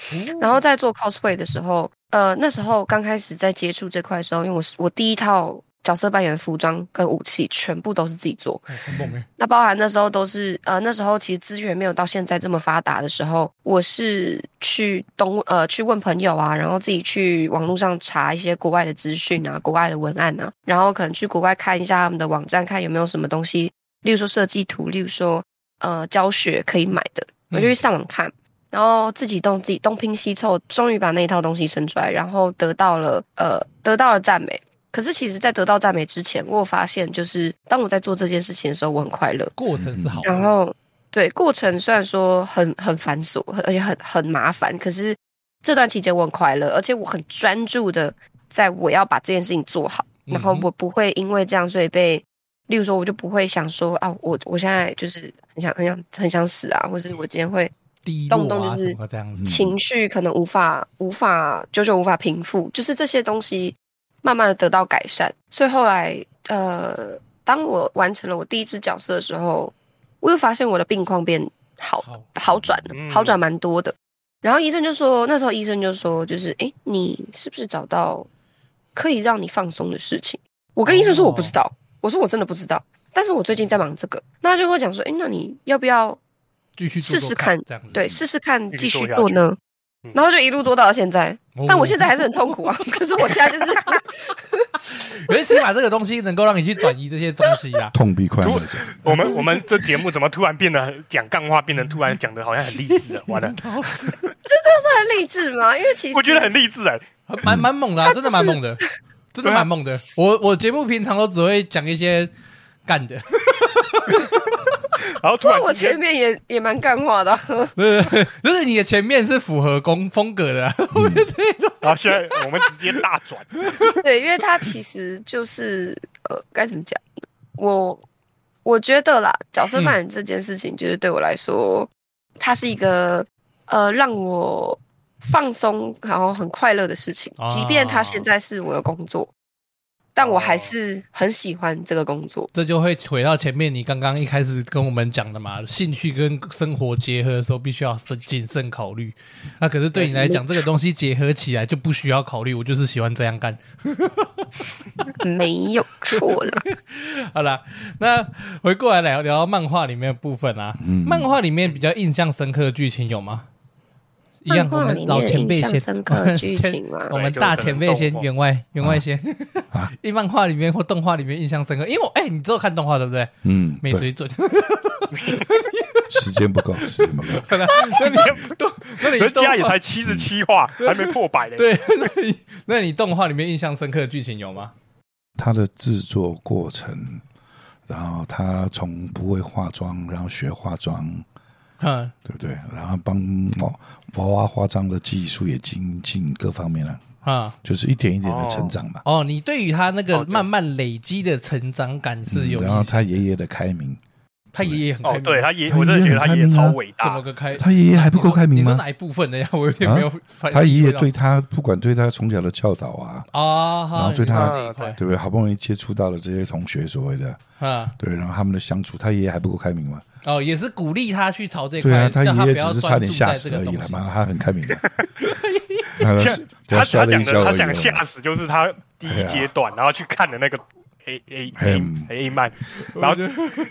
然后在做 cosplay 的时候，呃，那时候刚开始在接触这块的时候，因为我是我第一套角色扮演的服装跟武器全部都是自己做，那包含那时候都是呃那时候其实资源没有到现在这么发达的时候，我是去东呃去问朋友啊，然后自己去网络上查一些国外的资讯啊，国外的文案啊，然后可能去国外看一下他们的网站，看有没有什么东西，例如说设计图，例如说。呃，教学可以买的，我就去上网看，嗯、然后自己动自己东拼西凑，终于把那一套东西生出来，然后得到了呃，得到了赞美。可是其实，在得到赞美之前，我有发现，就是当我在做这件事情的时候，我很快乐。过程是好，然后对过程虽然说很很繁琐，而且很很麻烦，可是这段期间我很快乐，而且我很专注的在我要把这件事情做好，然后我不会因为这样所以被，例如说我就不会想说啊，我我现在就是很想很想很想死啊，或是我今天会动不动就是情绪可能无法无法久久无法平复，就是这些东西慢慢的得到改善，所以后来呃，当我完成了我第一支角色的时候，我又发现我的病况变好好转了，好转蛮多的。然后医生就说，那时候医生就说，就是哎，你是不是找到可以让你放松的事情？我跟医生说我不知道，哦、我说我真的不知道。但是我最近在忙这个，那他就跟我讲说，哎，那你要不要继续试试看？对，试试看继续做呢。然后就一路做到了现在，但我现在还是很痛苦啊。可是我现在就是，起码这个东西能够让你去转移这些东西啊。痛并快乐着。我们我们这节目怎么突然变得讲干话，变成突然讲的好像很励志了？完了，这这是很励志吗？因为其实我觉得很励志哎，蛮蛮猛的，真的蛮猛的，真的蛮猛的。我我节目平常都只会讲一些干的。然后突然，我前面也也蛮干话的，对对，就是你的前面是符合工风格的，后面这种，然后现在我们直接大转，对，因为他其实就是呃，该怎么讲？我我觉得啦，角色扮演这件事情，就是对我来说，它是一个呃，让我放松然后很快乐的事情，即便他现在是我的工作。但我还是很喜欢这个工作，这就会回到前面你刚刚一开始跟我们讲的嘛，兴趣跟生活结合的时候，必须要慎谨慎考虑。那可是对你来讲，这个东西结合起来就不需要考虑，我就是喜欢这样干，没有错了。好了，那回过来聊聊漫画里面的部分啊，嗯、漫画里面比较印象深刻的剧情有吗？一样，我们老前 辈先，我们大前辈先，员外员外先。一漫画里面或动画里面印象深刻，因为我哎，你只有看动画对不对？嗯，没水准，时间不够，时间不够。那你动，那你家也才七十七话，还没破百嘞。对，那你那你动画里面印象深刻的剧情有吗？他的制作过程，然后他从不会化妆，然后学化妆。嗯，对不对？然后帮娃娃化妆的技术也精进各方面了啊，就是一点一点的成长嘛。哦，你对于他那个慢慢累积的成长感是有。然后他爷爷的开明，他爷爷很开明，对他爷，我真的觉得他爷爷超伟大。怎么个开？他爷爷还不够开明吗？你说哪一部分的呀？我有点没有。他爷爷对他，不管对他从小的教导啊，啊，然后对他，对不对？好不容易接触到了这些同学，所谓的啊，对，然后他们的相处，他爷爷还不够开明吗？哦，也是鼓励他去朝这块。对啊，他爷爷只是差点吓死而已了嘛，他很开明的。他 他讲的，他想吓死就是他第一阶段，然后去看的那个。A A A A 漫，然后就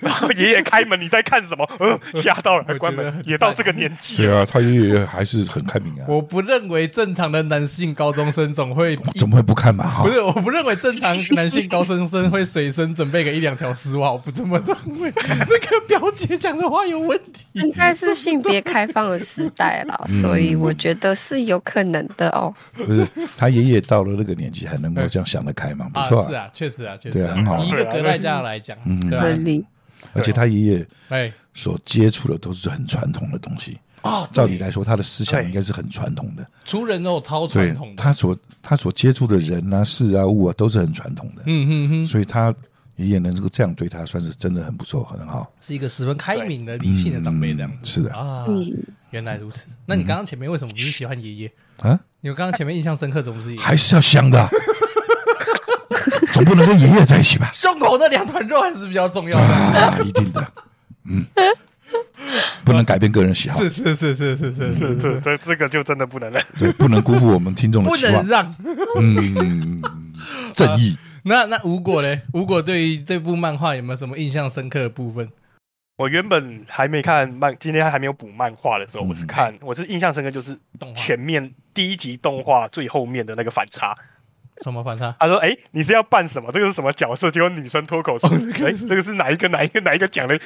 然后爷爷开门，你在看什么？呃，吓到了，关门。也到这个年纪，对啊，他爷爷还是很开明啊。我不认为正常的男性高中生总会怎么会不看嘛？不是，我不认为正常男性高中生会随身准备个一两条丝袜，我不这么认为。那个表姐讲的话有问题。应该是性别开放的时代了，所以我觉得是有可能的哦。不是，他爷爷到了那个年纪还能够这样想得开吗？不错，是啊，确实啊，确实。很好，以一个隔代家来讲，嗯，对，而且他爷爷哎所接触的都是很传统的东西啊。照理来说，他的思想应该是很传统的，出人肉超传统的。他所他所接触的人啊、事啊、物啊，都是很传统的。嗯嗯嗯，所以他爷爷能够这样对他，算是真的很不错，很好，是一个十分开明的、理性的长辈。这样是的啊，原来如此。那你刚刚前面为什么不是喜欢爷爷啊？你刚刚前面印象深刻，怎么是爷爷？还是要香的。总不能跟爷爷在一起吧？胸口那两团肉还是比较重要的啊，一定的，嗯，不能改变个人喜好，是是是是是是是是，这这个就真的不能了，对，不能辜负我们听众的期望，不能让，嗯，正义。那那吴果呢？吴果对于这部漫画有没有什么印象深刻的部分？我原本还没看漫，今天还没有补漫画的时候，我是看，我是印象深刻就是前面第一集动画最后面的那个反差。什么反差？他说：“哎、欸，你是要扮什么？这个是什么角色？结果女生脱口说：‘哎、欸，这个是哪一个？哪一个？哪一个讲的？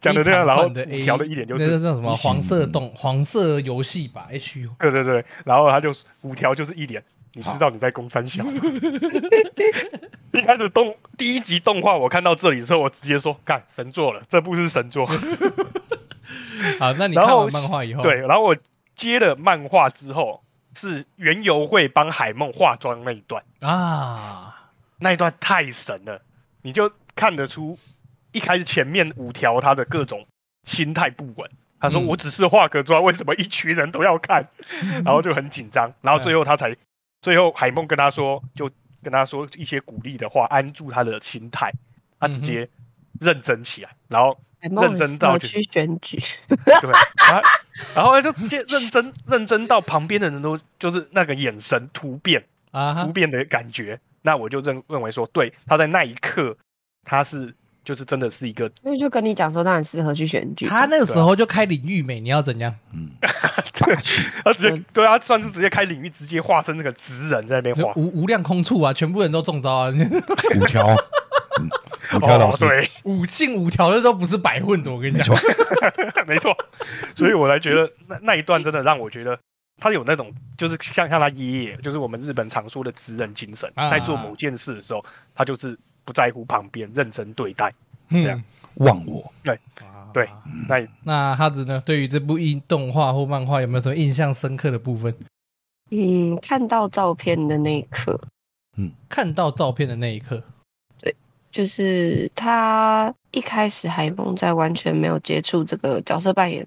讲的这样，然后调的一点就是那个叫什么黄色动黄色游戏吧？H U。对对对，然后他就五条就是一脸，你知道你在攻三小。好 一开始动第一集动画，我看到这里之后，我直接说：干神作了，这部是神作。好，那你看完漫画以后，对，然后我接了漫画之后。”是园游会帮海梦化妆那一段。啊，那一段太神了，你就看得出一开始前面五条他的各种心态不稳。他说：“我只是化个妆，为什么一群人都要看？” 然后就很紧张，然后最后他才，最后海梦跟他说，就跟他说一些鼓励的话，安住他的心态，他直接认真起来，然后认真到去选举，对，然后他就直接认真认真到旁边的人都就是那个眼神突变啊，突变的感觉，那我就认认为说，对，他在那一刻他是。就是真的是一个，所以就跟你讲说，他很适合去选举。他那个时候就开领域美，你要怎样？嗯，对，他直接对啊，算是直接开领域，直接化身那个职人在那边画无无量空处啊，全部人都中招啊。五条，五条老师，对，五进五条的都不是白混的，我跟你讲，没错。所以我才觉得那那一段真的让我觉得他有那种，就是像像他爷爷，就是我们日本常说的职人精神，在做某件事的时候，他就是。不在乎旁边，认真对待，这样忘我。对，对，那那哈子呢？对于这部印动画或漫画，有没有什么印象深刻的部分？嗯，看到照片的那一刻，嗯，看到照片的那一刻，对，就是他一开始海梦在完全没有接触这个角色扮演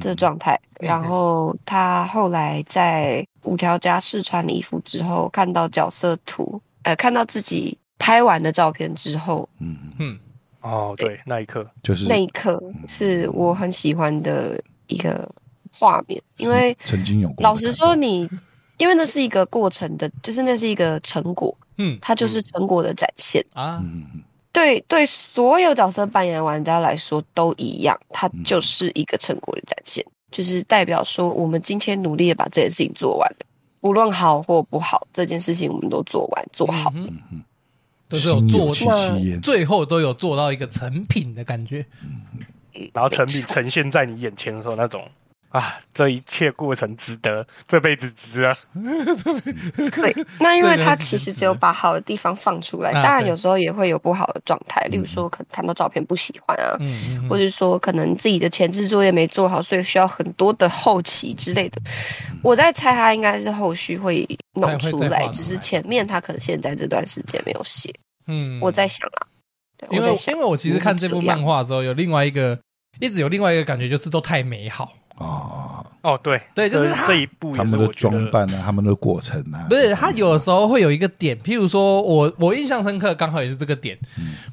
这状态，嗯、然后他后来在五条家试穿衣服之后，看到角色图，呃，看到自己。拍完的照片之后，嗯嗯，哦，对，那一刻。就是那一刻是我很喜欢的一个画面，因为曾经有过。老实说，你因为那是一个过程的，就是那是一个成果，嗯，它就是成果的展现。啊。对对，所有角色扮演玩家来说都一样，它就是一个成果的展现，就是代表说我们今天努力的把这件事情做完了，无论好或不好，这件事情我们都做完做好。嗯嗯。都是有做到，最后都有做到一个成品的感觉，嗯。然后成品呈现在你眼前的时候，那种。啊，这一切过程值得，这辈子值啊！对，那因为他其实只有把好的地方放出来，当然有时候也会有不好的状态，例如说可能看到照片不喜欢啊，或者说可能自己的前置作业没做好，所以需要很多的后期之类的。我在猜他应该是后续会弄出来，只是前面他可能现在这段时间没有写。嗯，我在想啊，因为因为我其实看这部漫画的时候，有另外一个一直有另外一个感觉，就是都太美好。哦哦，对。对，就是这一部他们的装扮啊，他们的过程啊，不是他有的时候会有一个点，譬如说我我印象深刻，刚好也是这个点。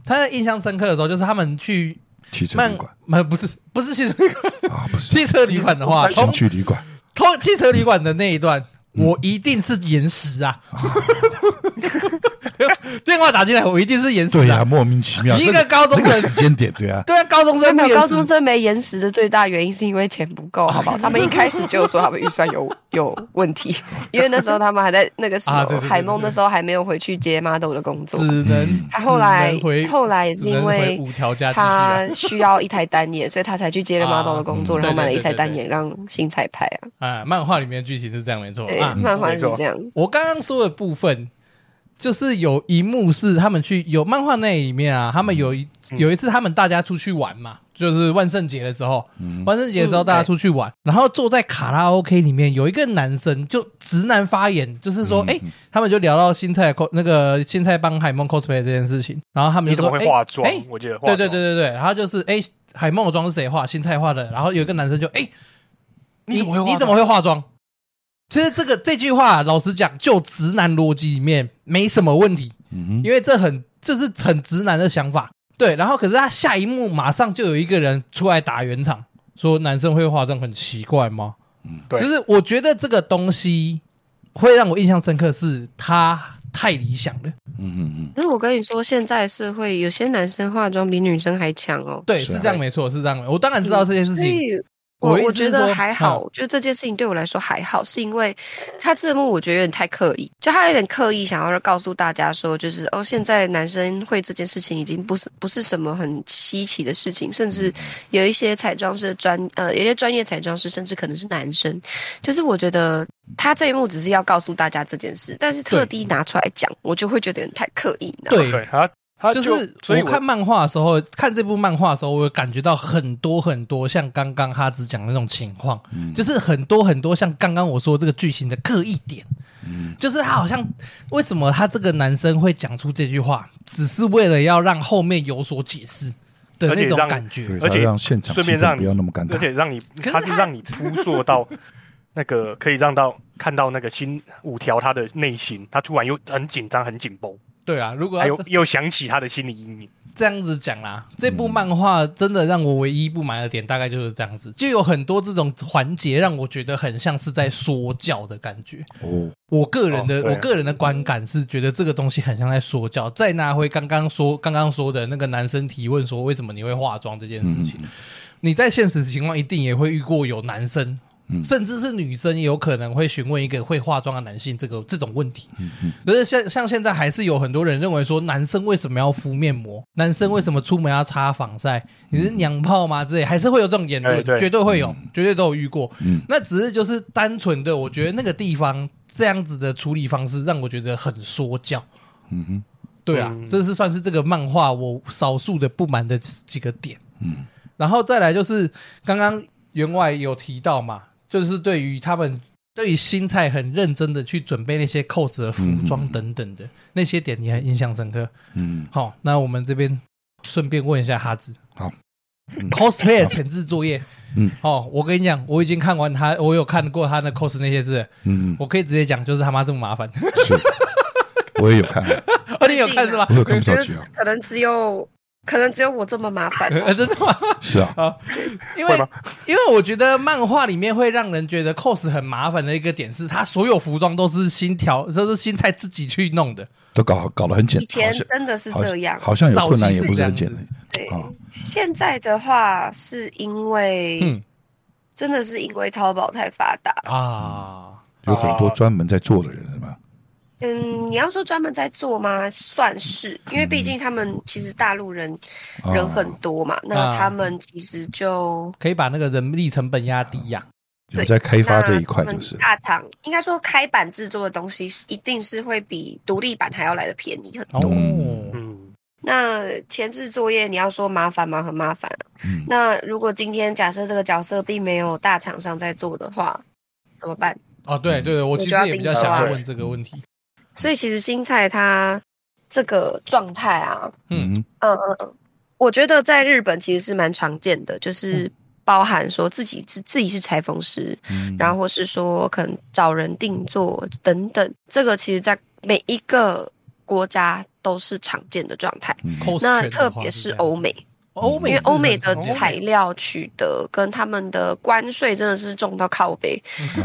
他在印象深刻的时候，就是他们去汽车旅馆，不不是不是汽车旅馆。啊，不是。汽车旅馆的话，情趣旅馆，通汽车旅馆的那一段，我一定是延时啊。电话打进来，我一定是延时。对呀，莫名其妙。一个高中生时间点，对啊，对啊，高中生没有高中生没延时的最大原因是因为钱不够，好不好？他们一开始就说他们预算有有问题，因为那时候他们还在那个时候，海梦那时候还没有回去接 model 的工作，只能他后来后来也是因为他需要一台单眼，所以他才去接了 model 的工作，然后买了一台单眼让新彩拍啊。啊，漫画里面的剧情是这样，没错。对，漫画是这样。我刚刚说的部分。就是有一幕是他们去有漫画那里面啊，他们有一有一次他们大家出去玩嘛，就是万圣节的时候，万圣节的时候大家出去玩，然后坐在卡拉 OK 里面有一个男生就直男发言，就是说，哎，他们就聊到新菜那个新菜帮海梦 cosplay 这件事情，然后他们就说，化妆，哎，我觉得，对对对对对，然后就是，哎，海梦的妆是谁画？新菜画的，然后有一个男生就，哎，你你怎么会化妆？其实这个这句话，老实讲，就直男逻辑里面没什么问题，嗯，因为这很这是很直男的想法，对。然后，可是他下一幕马上就有一个人出来打圆场，说男生会化妆很奇怪吗？嗯，对。就是我觉得这个东西会让我印象深刻，是他太理想了。嗯嗯嗯。可是我跟你说，现在社会有些男生化妆比女生还强哦。对，是这样，没错，是这样。我当然知道这件事情。我我觉得还好，我觉得这件事情对我来说还好，是因为他这幕我觉得有点太刻意，就他有点刻意想要告诉大家说，就是哦，现在男生会这件事情已经不是不是什么很稀奇的事情，甚至有一些彩妆师专呃，有一些专业彩妆师甚至可能是男生，就是我觉得他这一幕只是要告诉大家这件事，但是特地拿出来讲，我就会觉得有点太刻意。对，他他就是我看漫画的时候，看这部漫画的时候，我有感觉到很多很多像刚刚哈子讲的那种情况，嗯、就是很多很多像刚刚我说这个剧情的刻意点，嗯，就是他好像为什么他这个男生会讲出这句话，只是为了要让后面有所解释的那种感觉，而且让现场顺便让你不要那么尴尬，而且让你他是让你扑朔到那个可以让到看到那个新五条他的内心，他突然又很紧张很紧绷。对啊，如果还有又想起他的心理阴影，这样子讲啦，这部漫画真的让我唯一不满的点大概就是这样子，就有很多这种环节让我觉得很像是在说教的感觉。哦，我个人的、哦、我个人的观感是觉得这个东西很像在说教。再拿回刚刚说刚刚说的那个男生提问说为什么你会化妆这件事情，嗯、你在现实情况一定也会遇过有男生。甚至是女生也有可能会询问一个会化妆的男性这个这种问题，嗯嗯，可是像像现在还是有很多人认为说，男生为什么要敷面膜？男生为什么出门要擦防晒？你是娘炮吗？之类还是会有这种言论，绝对会有，绝对都有遇过。嗯，那只是就是单纯的，我觉得那个地方这样子的处理方式让我觉得很说教。嗯哼，对啊，这是算是这个漫画我少数的不满的几个点。嗯，然后再来就是刚刚员外有提到嘛。就是对于他们，对于新菜很认真的去准备那些 cos 的服装等等的、嗯、那些点，你很印象深刻？嗯，好，那我们这边顺便问一下哈子，好、嗯、，cosplay 的前置作业，嗯，哦，我跟你讲，我已经看完他，我有看过他的 cos 那些字，嗯，我可以直接讲，就是他妈这么麻烦，是，我也有看，哦，你有看是吧？我有看上去啊，可能只有。可能只有我这么麻烦、啊，真的吗？是啊，啊，因为因为我觉得漫画里面会让人觉得 cos 很麻烦的一个点是，他所有服装都是新调，都是新菜自己去弄的，都搞搞得很简单。以前真的是这样，好像有困难也不是很简单。对，现在的话是因为，真的是因为淘宝太发达。啊，有很多专门在做的人是吗？嗯，你要说专门在做吗？算是，因为毕竟他们其实大陆人人很多嘛，那他们其实就可以把那个人力成本压低呀。有在开发这一块，就是大厂应该说开版制作的东西是一定是会比独立版还要来的便宜很多。嗯，那前置作业你要说麻烦吗？很麻烦。那如果今天假设这个角色并没有大厂商在做的话，怎么办？哦，对对，我其实也比较想要问这个问题。所以其实新菜它这个状态啊，嗯嗯嗯，我觉得在日本其实是蛮常见的，就是包含说自己自自己是裁缝师，嗯、然后或是说可能找人定做等等，这个其实在每一个国家都是常见的状态。嗯、那特别是欧美。欧美，因为欧美的材料取得跟他们的关税真的是重到靠背。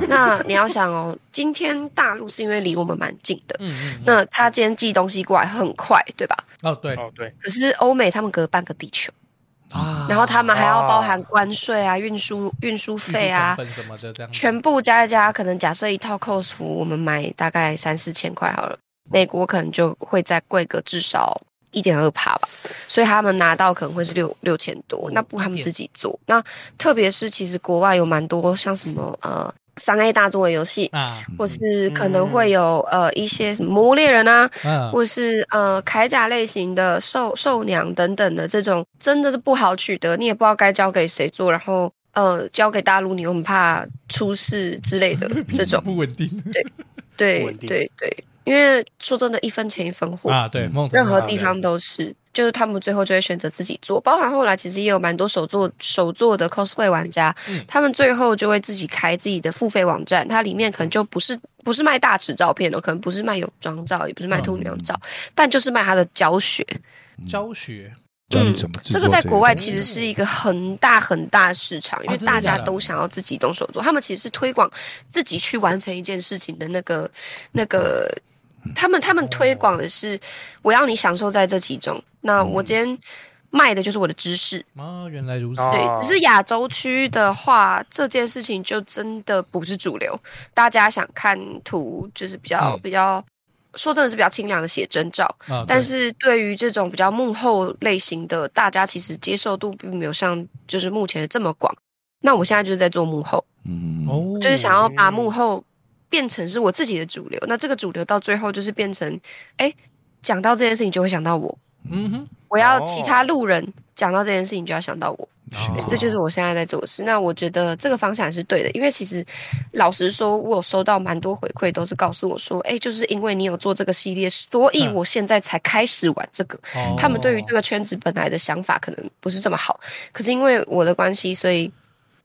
那你要想哦，今天大陆是因为离我们蛮近的，嗯嗯，那他今天寄东西过来很快，对吧？哦，对，哦对。可是欧美他们隔半个地球啊，然后他们还要包含关税啊、运输运输费啊什么的，这样全部加一加，可能假设一套 cos 服我们买大概三四千块好了，美国可能就会再贵个至少。一点二趴吧，所以他们拿到可能会是六六千多，那不他们自己做。那特别是其实国外有蛮多像什么呃三 A 大作的游戏啊，或是可能会有呃一些什么魔猎人啊，啊或是呃铠甲类型的兽兽娘等等的这种，真的是不好取得，你也不知道该交给谁做，然后呃交给大陆你又很怕出事之类的 这种。不稳定，对对对对。因为说真的，一分钱一分货啊，对，任何地方都是，就是他们最后就会选择自己做。包含后来其实也有蛮多手做手做的 cosplay 玩家，嗯、他们最后就会自己开自己的付费网站，它里面可能就不是不是卖大尺照片的，可能不是卖泳装照，也不是卖兔娘照，嗯、但就是卖他的教学，教学。嗯，这个在国外其实是一个很大很大的市场，因为大家都想要自己动手做，他们其实是推广自己去完成一件事情的那个那个。他们他们推广的是，我要你享受在这其中。那我今天卖的就是我的知识。哦，原来如此。对，只是亚洲区的话，这件事情就真的不是主流。大家想看图，就是比较、嗯、比较，说真的是比较清凉的写真照。哦、但是对于这种比较幕后类型的，大家其实接受度并没有像就是目前的这么广。那我现在就是在做幕后，嗯，哦，就是想要把幕后。变成是我自己的主流，那这个主流到最后就是变成，哎，讲到这件事情就会想到我，嗯哼，我要其他路人讲到这件事情就要想到我。对，这就是我现在在做的事。那我觉得这个方向是对的，因为其实老实说，我有收到蛮多回馈，都是告诉我说，哎，就是因为你有做这个系列，所以我现在才开始玩这个。嗯、他们对于这个圈子本来的想法可能不是这么好，可是因为我的关系，所以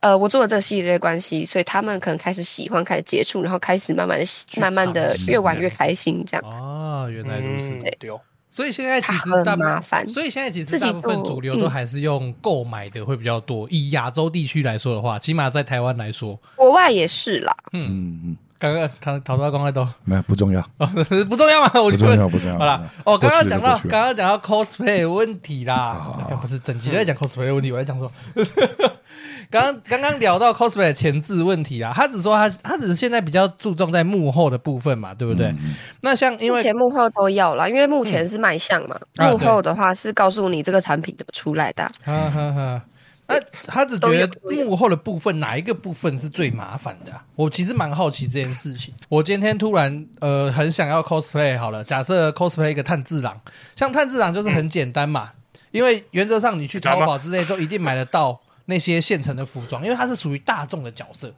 呃，我做了这个系列的关系，所以他们可能开始喜欢，开始接触，然后开始慢慢的、慢慢的越玩越开心，这样。哦，原来如此，嗯、对。所以现在其实大麻烦，所以现在其实大部分主流都还是用购买的会比较多。以亚洲地区来说的话，起码在台湾来说，国外也是啦。嗯嗯嗯，刚刚讨讨论刚才都没有不重要，不重要吗？我觉得不重要，不重要。好了，哦，刚刚讲到刚刚讲到 cosplay 的问题啦，不是整集都在讲 cosplay 的问题，我在讲什么？刚刚刚刚聊到 cosplay 的前置问题啊，他只说他他只是现在比较注重在幕后的部分嘛，对不对？嗯、那像因为前幕后都要啦，因为目前是卖相嘛，嗯、幕后的话是告诉你这个产品怎么出来的。哈哈哈。那他只觉得幕后的部分哪一个部分是最麻烦的、啊？我其实蛮好奇这件事情。我今天突然呃很想要 cosplay 好了，假设 cosplay 一个炭治郎，像炭治郎就是很简单嘛，嗯、因为原则上你去淘宝之类都一定买得到。那些现成的服装，因为它是属于大众的角色，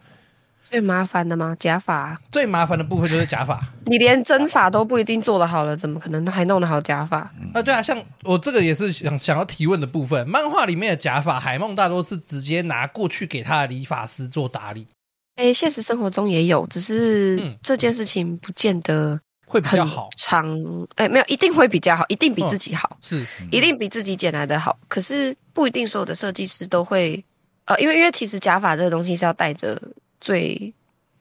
最麻烦的吗？假发最麻烦的部分就是假发，你连真发都不一定做得好了，怎么可能还弄得好假发？啊，对啊，像我这个也是想想要提问的部分。漫画里面的假发，海梦大多是直接拿过去给他的理发师做打理。哎，现实生活中也有，只是这件事情不见得会比较好。长哎，没有，一定会比较好，一定比自己好，哦、是一定比自己剪来的好。可是。不一定所有的设计师都会，呃，因为因为其实假发这个东西是要戴着最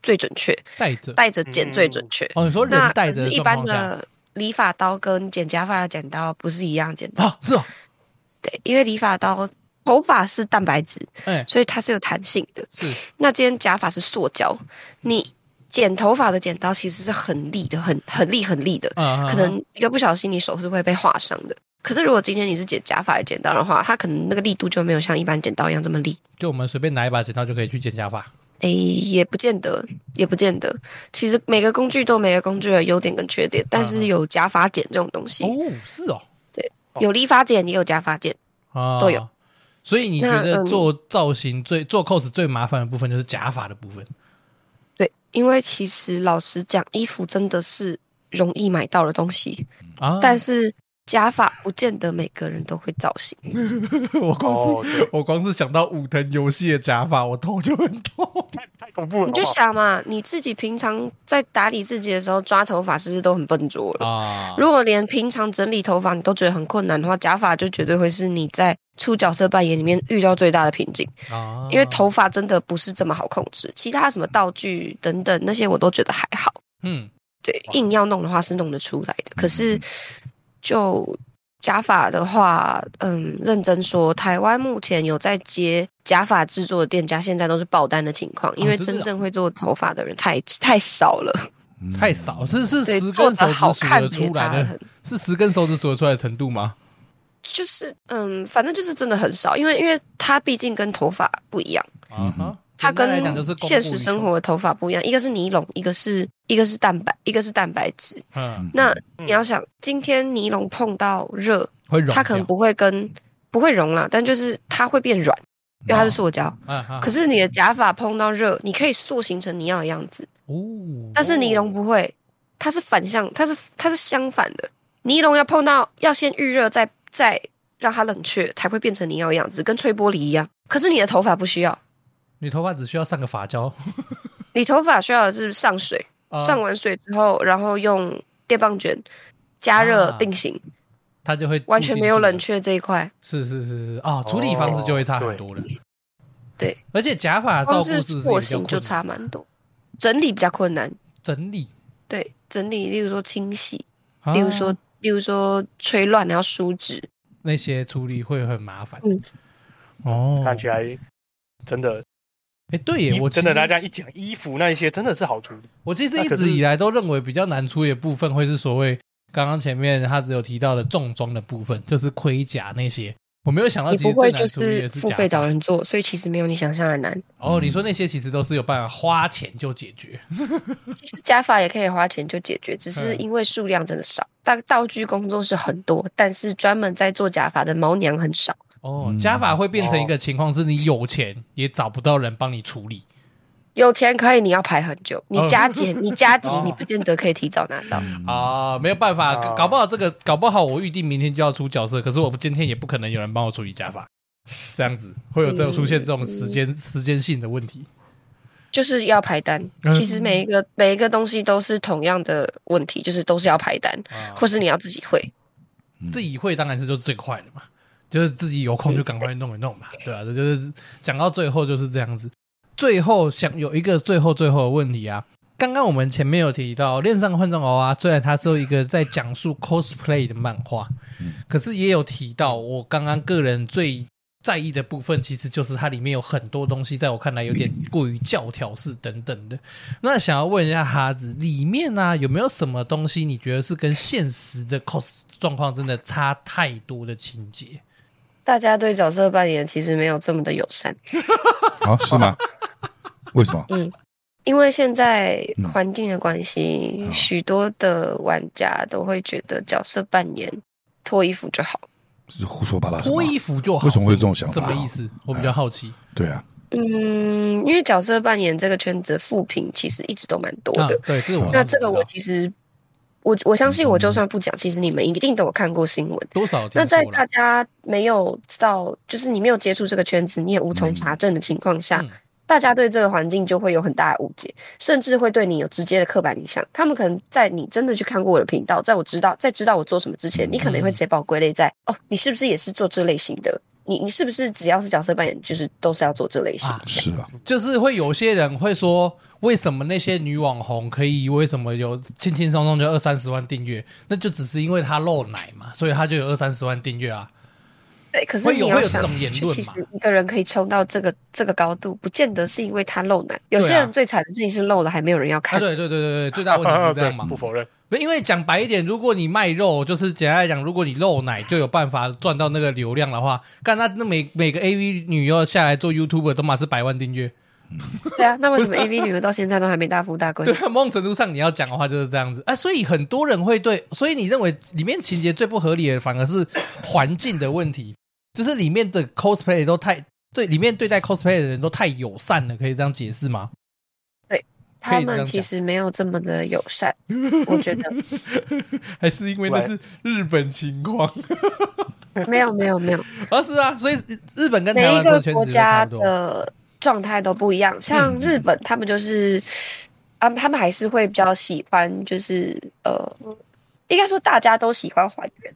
最准确，戴着戴着剪最准确。哦，你说人戴着，是一般的理发刀跟剪假发的剪刀不是一样剪刀？啊，是哦，对，因为理发刀头发是蛋白质，哎，所以它是有弹性的。是，那今天假发是塑胶，你剪头发的剪刀其实是很利的，很很利很利的，可能一个不小心你手是会被划伤的。可是，如果今天你是剪假发的剪刀的话，它可能那个力度就没有像一般剪刀一样这么利。就我们随便拿一把剪刀就可以去剪假发？诶，也不见得，也不见得。其实每个工具都有每个工具的优点跟缺点，但是有假发剪这种东西。哦，是哦，对，有理发剪也有假发剪，哦、都有。所以你觉得做造型最、嗯、做 cos 最麻烦的部分就是假发的部分？对，因为其实老实讲，衣服真的是容易买到的东西啊，但是。假发不见得每个人都会造型。我光是、oh, 我光是想到武藤游戏的假发，我头就很痛，太太恐怖了。你就想嘛，你自己平常在打理自己的时候抓头发，是不是都很笨拙了？Oh. 如果连平常整理头发你都觉得很困难的话，假发就绝对会是你在出角色扮演里面遇到最大的瓶颈。Oh. 因为头发真的不是这么好控制，其他什么道具等等那些我都觉得还好。嗯，对，硬要弄的话是弄得出来的，可是。就假发的话，嗯，认真说，台湾目前有在接假发制作的店家，现在都是爆单的情况，因为真正会做头发的人太太少了，太少，是是十根手指数得出来的，是十根手指数得出来的程度吗？就是，嗯，反正就是真的很少，因为因为它毕竟跟头发不一样，嗯哼。它跟现实生活的头发不一样，一个是尼龙，一个是一个是蛋白，一个是蛋白质。嗯，那你要想，今天尼龙碰到热，它可能不会跟不会融了，但就是它会变软，因为它是塑胶。可是你的假发碰到热，你可以塑形成你要的样子。哦，但是尼龙不会，它是反向，它是它是相反的。尼龙要碰到要先预热，再再让它冷却，才会变成你要的样子，跟吹玻璃一样。可是你的头发不需要。你头发只需要上个发胶，你头发需要的是上水，啊、上完水之后，然后用电棒卷加热定型，啊、它就会完全没有冷却这一块。是是是是啊，处理方式就会差很多了。哦、对，而且假发照顾是发型就差蛮多，整理比较困难。整理对整理，例如说清洗，啊、例如说例如说吹乱然后梳直那些处理会很麻烦。嗯，哦，看起来真的。哎，对耶，我真的大家一讲衣服那一些真的是好处理。我其实一直以来都认为比较难处理的部分会是所谓刚刚前面他只有提到的重装的部分，就是盔甲那些。我没有想到，你不会就是付费找人做，所以其实没有你想象的难。哦，你说那些其实都是有办法花钱就解决。其实假发也可以花钱就解决，只是因为数量真的少。但道具工作室很多，但是专门在做假发的毛娘很少。哦，加法会变成一个情况，是你有钱也找不到人帮你处理。有钱可以，你要排很久。你加减，你加急，你不见得可以提早拿到。啊。没有办法，搞不好这个搞不好，我预定明天就要出角色，可是我今天也不可能有人帮我处理加法，这样子会有这种出现这种时间时间性的问题。就是要排单，其实每一个每一个东西都是同样的问题，就是都是要排单，或是你要自己会，自己会当然是就是最快的嘛，就是自己有空就赶快弄一弄嘛，对啊，这就是讲到最后就是这样子。最后想有一个最后最后的问题啊，刚刚我们前面有提到《恋上换装娃娃》，虽然它是一个在讲述 cosplay 的漫画，可是也有提到我刚刚个人最在意的部分，其实就是它里面有很多东西，在我看来有点过于教条式等等的。那想要问一下哈子，里面呢、啊、有没有什么东西你觉得是跟现实的 cos 状况真的差太多的情节？大家对角色扮演其实没有这么的友善。好、哦，是吗？为什么？嗯，因为现在环境的关系，许、嗯、多的玩家都会觉得角色扮演脱衣服就好，是胡说八道。脱衣服就好，为什么会有这种想法？什么意思？我比较好奇。哎、对啊，嗯，因为角色扮演这个圈子负评其实一直都蛮多的。啊、对，这那这个我其实。我我相信，我就算不讲，其实你们一定都有看过新闻。多少？那在大家没有知道，就是你没有接触这个圈子，你也无从查证的情况下，大家对这个环境就会有很大的误解，甚至会对你有直接的刻板印象。他们可能在你真的去看过我的频道，在我知道在知道我做什么之前，你可能会直接把我归类在哦，你是不是也是做这类型的？你你是不是只要是角色扮演，就是都是要做这类型？啊是啊，就是会有些人会说，为什么那些女网红可以，为什么有轻轻松松就二三十万订阅？那就只是因为她露奶嘛，所以她就有二三十万订阅啊。对，可是你要想，其实一个人可以冲到这个这个高度，不见得是因为他露奶。有些人最惨的事情是露了还没有人要看。对对对对对，最大问题是这样嘛，不否认。因为讲白一点，如果你卖肉，就是简单来讲，如果你露奶就有办法赚到那个流量的话，干那那每每个 AV 女优下来做 YouTuber 都嘛是百万订阅。对啊，那为什么 AV 女优到现在都还没大富大贵？对，某种程度上你要讲的话就是这样子啊，所以很多人会对，所以你认为里面情节最不合理的反而是环境的问题，就是里面的 cosplay 都太对，里面对待 cosplay 的人都太友善了，可以这样解释吗？他们其实没有这么的友善，我觉得，还是因为那是日本情况。没有没有没有，而 是啊，所以日本跟每一个国家的状态都不一样。像日本，他们就是啊，他们还是会比较喜欢，就是呃，应该说大家都喜欢还原，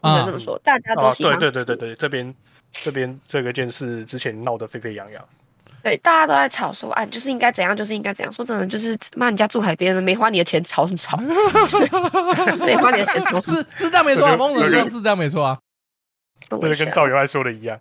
不能这么说，大家都喜欢。对对对对对，这边这边这个件事之前闹得沸沸扬扬。对，大家都在吵说，哎，就是应该怎样，就是应该怎样。说真的，就是骂人家住海边的，没花你的钱，吵什么吵？是 没花你的钱，吵什么？是是这样没错啊，蒙子是是这样没错啊。这个跟赵员外说的一样，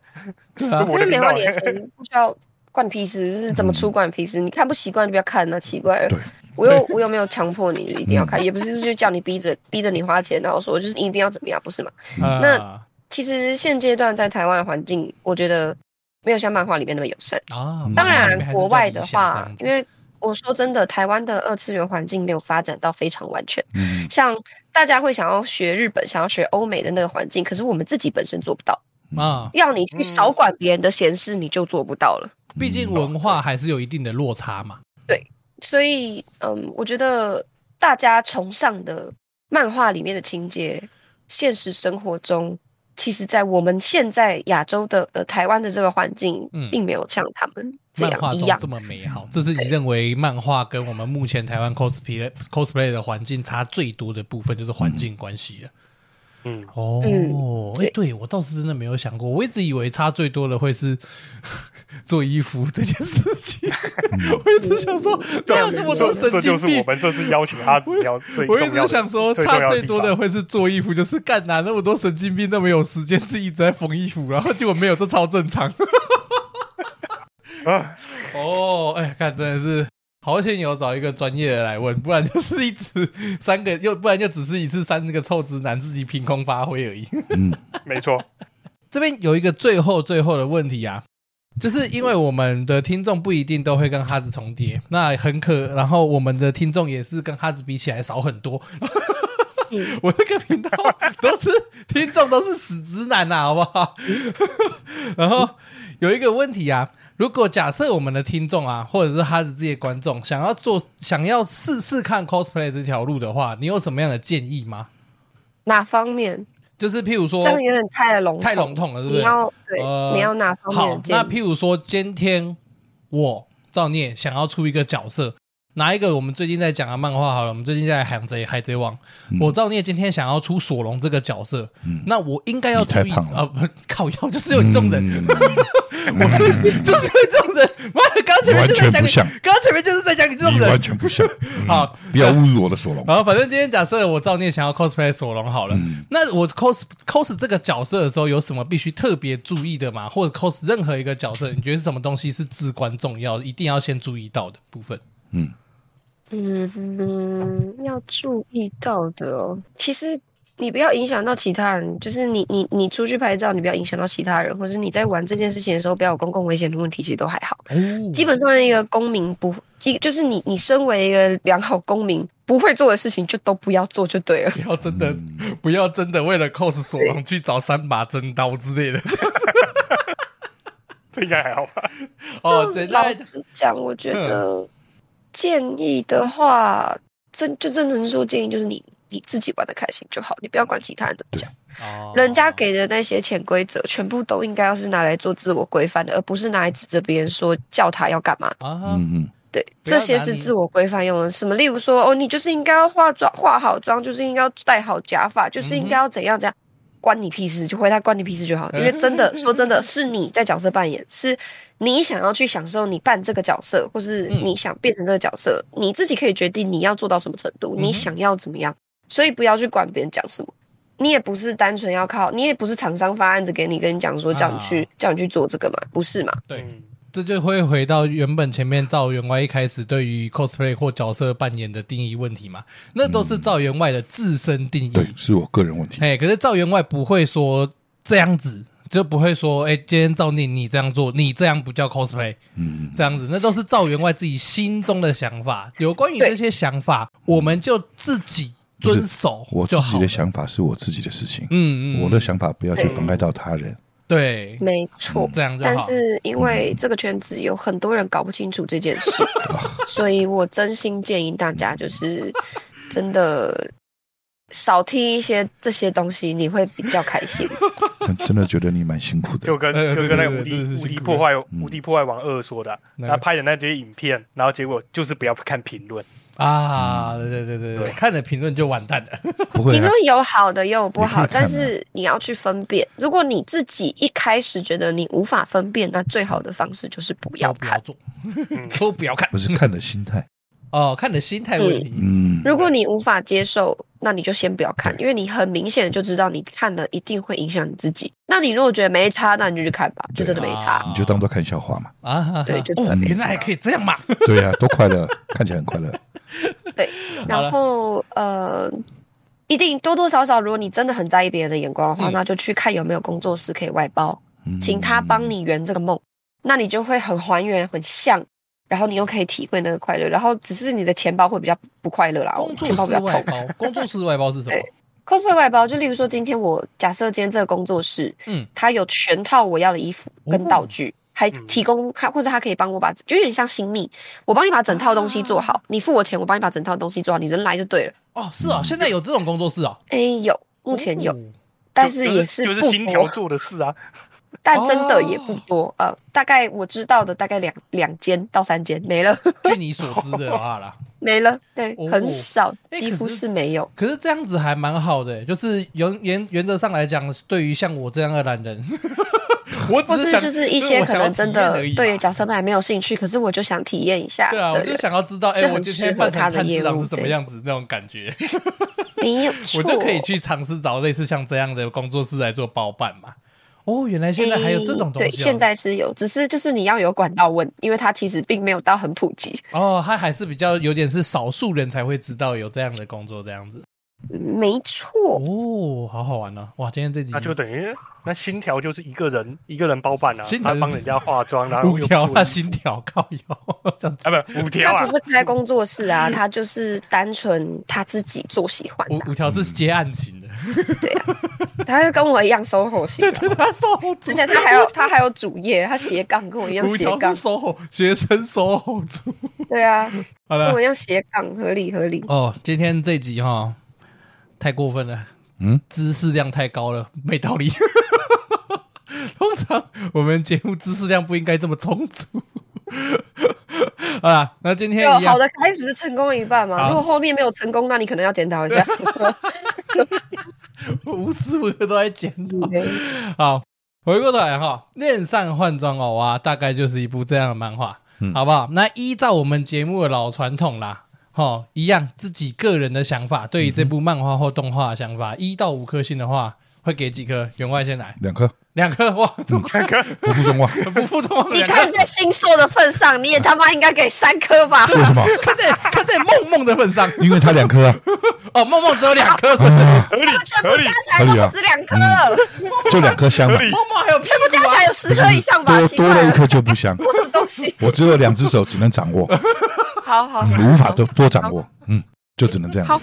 因为没花你的钱，不需要关你屁事，是怎么出关你屁事？你看不习惯就不要看，那奇怪了。我又 我又没有强迫你一定要看，也不是就叫你逼着逼着你花钱，然后说就是一定要怎么样，不是吗？那其实现阶段在台湾的环境，我觉得。没有像漫画里面那么友善啊！当然，国外的话，因为我说真的，台湾的二次元环境没有发展到非常完全。嗯，像大家会想要学日本、想要学欧美的那个环境，可是我们自己本身做不到啊。要你去少管别人的闲事，你就做不到了。毕竟文化还是有一定的落差嘛。对，所以嗯，我觉得大家崇尚的漫画里面的情节，现实生活中。其实，在我们现在亚洲的呃台湾的这个环境，并没有像他们这样一样这么美好。这是你认为漫画跟我们目前台湾 cosplay cosplay 的环境差最多的部分，就是环境关系了。嗯哦，哎、欸，对我倒是真的没有想过，我一直以为差最多的会是 做衣服这件事情。我一直想说，没有那么多神经病。这就是我们这次邀请他要最我一直想说，差最多的会是做衣服，就是干哪那么多神经病都没有时间自己一直在缝衣服，然后结果没有，这超正常。啊 哦，哎、欸，看真的是。好险有找一个专业的来问，不然就是一直三个，又不然就只是一次三那个臭直男自己凭空发挥而已。嗯，没错。这边有一个最后最后的问题啊，就是因为我们的听众不一定都会跟哈子重叠，那很可，然后我们的听众也是跟哈子比起来少很多。我这个频道都是听众都是死直男呐，好不好？然后有一个问题啊，如果假设我们的听众啊，或者是哈子这些观众想要做，想要试试看 cosplay 这条路的话，你有什么样的建议吗？哪方面？就是譬如说，这样有点太笼太笼统了，是不是？你要对，呃、你要哪方面的建议？好，那譬如说，今天我造孽想要出一个角色。拿一个我们最近在讲的漫画好了，我们最近在海贼海贼王。嗯、我造孽今天想要出索隆这个角色，嗯、那我应该要注意啊！不 靠腰，就是有你这种人，我就是为这种人。妈的，刚前面就是在讲，刚刚前面就是在讲你这种人，完全不像。好，不要侮辱我的索隆。然后反正今天假设我造孽想要 cosplay 索隆好了，嗯、那我 cos cos 这个角色的时候有什么必须特别注意的吗？或者 cos 任何一个角色，你觉得是什么东西是至关重要，一定要先注意到的部分？嗯。嗯，要注意到的哦。其实你不要影响到其他人，就是你你你出去拍照，你不要影响到其他人，或者你在玩这件事情的时候，不要有公共危险的问题，其实都还好。哦、基本上一个公民不，一就是你你身为一个良好公民，不会做的事情就都不要做就对了。不要真的，嗯、不要真的为了 cos 索隆去找三把真刀之类的。这应该还好吧？哦，老实讲，我觉得。建议的话，真就真诚说建议就是你你自己玩的开心就好，你不要管其他人怎么讲。哦，人家给的那些潜规则，全部都应该要是拿来做自我规范的，而不是拿来指责别人说叫他要干嘛。啊，嗯嗯，对，这些是自我规范用的。什么？例如说，哦，你就是应该要化妆，化好妆，就是应该要戴好假发，就是应该要怎样怎样，关你屁事，就回答关你屁事就好。因为真的说真的是你在角色扮演是。你想要去享受你扮这个角色，或是你想变成这个角色，嗯、你自己可以决定你要做到什么程度，嗯、你想要怎么样，所以不要去管别人讲什么。你也不是单纯要靠，你也不是厂商发案子给你，跟你讲说叫你去、啊、叫你去做这个嘛，不是嘛？对，这就会回到原本前面赵员外一开始对于 cosplay 或角色扮演的定义问题嘛，那都是赵员外的自身定义，对，是我个人问题。哎，可是赵员外不会说这样子。就不会说，哎、欸，今天赵念你这样做，你这样不叫 cosplay，嗯，这样子，那都是赵员外自己心中的想法。有关于这些想法，我们就自己遵守。我自己的想法是我自己的事情，嗯嗯，我的想法不要去妨碍到他人。对，没错，这样。但是因为这个圈子有很多人搞不清楚这件事，嗯、所以我真心建议大家，就是真的。少听一些这些东西，你会比较开心。真的觉得你蛮辛苦的，就跟 就跟那个无敌无敌破坏无敌破坏王二说的，他拍的那些影片，然后结果就是不要看评论啊！对对对对对，看了评论就完蛋了。不会，评论有好的也有不好，但是你要去分辨。如果你自己一开始觉得你无法分辨，那最好的方式就是不要看，都不要 看，不是看的心态。哦，看你的心态问题。嗯，如果你无法接受，那你就先不要看，因为你很明显的就知道你看了一定会影响你自己。那你如果觉得没差，那你就去看吧，就真的没差。你就当做看笑话嘛。啊，对，就原来还可以这样嘛。对呀，多快乐，看起来很快乐。对，然后呃，一定多多少少，如果你真的很在意别人的眼光的话，那就去看有没有工作室可以外包，请他帮你圆这个梦，那你就会很还原，很像。然后你又可以体会那个快乐，然后只是你的钱包会比较不快乐啦。工作室外包，工作室外包是什么？cosplay 外包就例如说，今天我假设今天这个工作室，嗯，它有全套我要的衣服跟道具，哦、还提供他，或者他可以帮我把，就有点像新密，我帮你把整套东西做好，啊、你付我钱，我帮你把整套东西做好，你人来就对了。哦，是啊，现在有这种工作室啊？哎，有，目前有，哦、但是也是不就是新条做的事啊。但真的也不多，哦、呃，大概我知道的大概两两间到三间没了。据 你所知的话啦，没了，对，哦、很少，几乎是没有。可是，这样子还蛮好的，就是原原原则上来讲，对于像我这样的懒人，我只是，是就是一些可能真的对角色扮没有兴趣，可是我就想体验一下。对啊，我就想要知道，哎，我今天扮成炭治郎是什么样子那种感觉。没有，我就可以去尝试找类似像这样的工作室来做包办嘛。哦，原来现在还有这种东西。对，现在是有，只是就是你要有管道问，因为它其实并没有到很普及。哦，它还是比较有点是少数人才会知道有这样的工作这样子。没错。哦，好好玩呢、啊！哇，今天这集那就等于那心条就是一个人一个人包办啊，心他帮人家化妆，然后五条他心条靠腰。这样啊，不五条啊，他不是开工作室啊，他就是单纯他自己做喜欢的、啊。五五条是接案型的，对啊，他是跟我一样 SOHO 型的，对对，他 SOHO，而且他还有他还有主业，他斜杠跟我一样斜杠，SOHO 学生 SOHO 族，对啊，好了，跟我一样斜杠，合理合理。哦，今天这集哈。太过分了，嗯，知识量太高了，没道理。通常我们节目知识量不应该这么充足 啊。那今天有好的开始是成功一半嘛？如果后面没有成功，那你可能要检讨一下。我 无时无刻都在检讨。好，回过头来哈，恋上换装偶娃大概就是一部这样的漫画，嗯、好不好？那依照我们节目的老传统啦。哦，一样，自己个人的想法，对于这部漫画或动画的想法，一、嗯、到五颗星的话，会给几颗？员外先来，两颗，两颗，哇，两颗，不负众望，不负众望。你看在星硕的份上，你也他妈应该给三颗吧？为什么？看在看在梦梦的份上，因为他两颗啊。哦，梦梦只有两颗，合理，全部加起来都只两颗，就两颗香嘛。梦梦还有全部加起来有十颗以上吧？多多了一颗就不香。什么东西？我只有两只手，只能掌握。好好，无法多多掌握，嗯，就只能这样。好，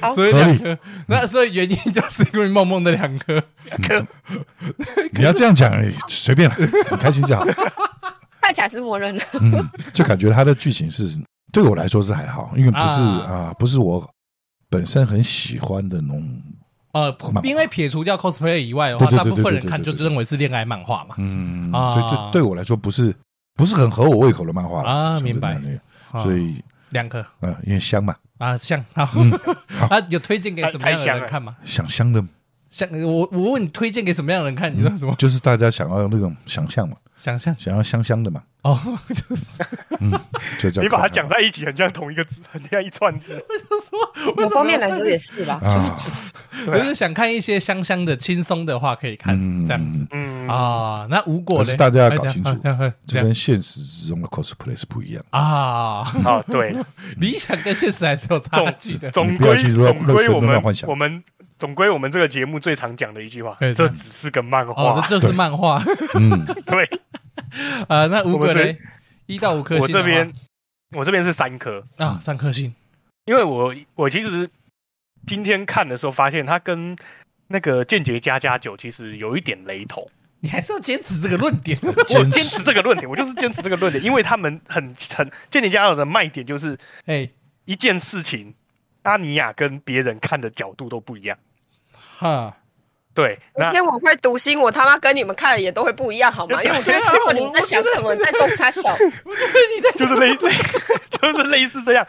好，所以两颗，那所以原因就是因为梦梦的两颗，两颗。你要这样讲，随便了，你开心就好。看起来是默认了，嗯，就感觉他的剧情是对我来说是还好，因为不是啊，不是我本身很喜欢的那种。呃，因为撇除掉 cosplay 以外的话，大部分人看就认为是恋爱漫画嘛，嗯，所以对对我来说不是不是很合我胃口的漫画啊，明白。所以两颗，嗯，因为香嘛，啊香，好，啊有推荐给什么样的人看吗？想香的，香，我我问你推荐给什么样的人看？你说什么？就是大家想要那种想象嘛，想象，想要香香的嘛。哦，就是，嗯，你把它讲在一起，很像同一个字，很像一串字。我就说，某方面来说也是吧。啊，我是想看一些香香的、轻松的话可以看，这样子。嗯啊，那无果呢？大家要搞清楚，这跟现实之中的 cosplay 是不一样啊。啊，对，理想跟现实还是有差距的。总归，总归我们我们总归我们这个节目最常讲的一句话，这只是个漫画，这就是漫画。嗯，对。啊，那五颗呢？一到五颗星。我这边，我这边是三颗啊，三颗星。因为我我其实今天看的时候，发现它跟那个《间谍家家酒》其实有一点雷同。你还是要坚持这个论点，我坚持这个论点，我就是坚持这个论点，因为他们很很《间谍家家酒》的卖点就是，哎，一件事情，阿尼亚跟别人看的角度都不一样。哈。对，今天我会读心，我他妈跟你们看的也都会不一样，好吗？因为我觉得结果你们在想什么，在共杀小，就是类类，就是类似这样，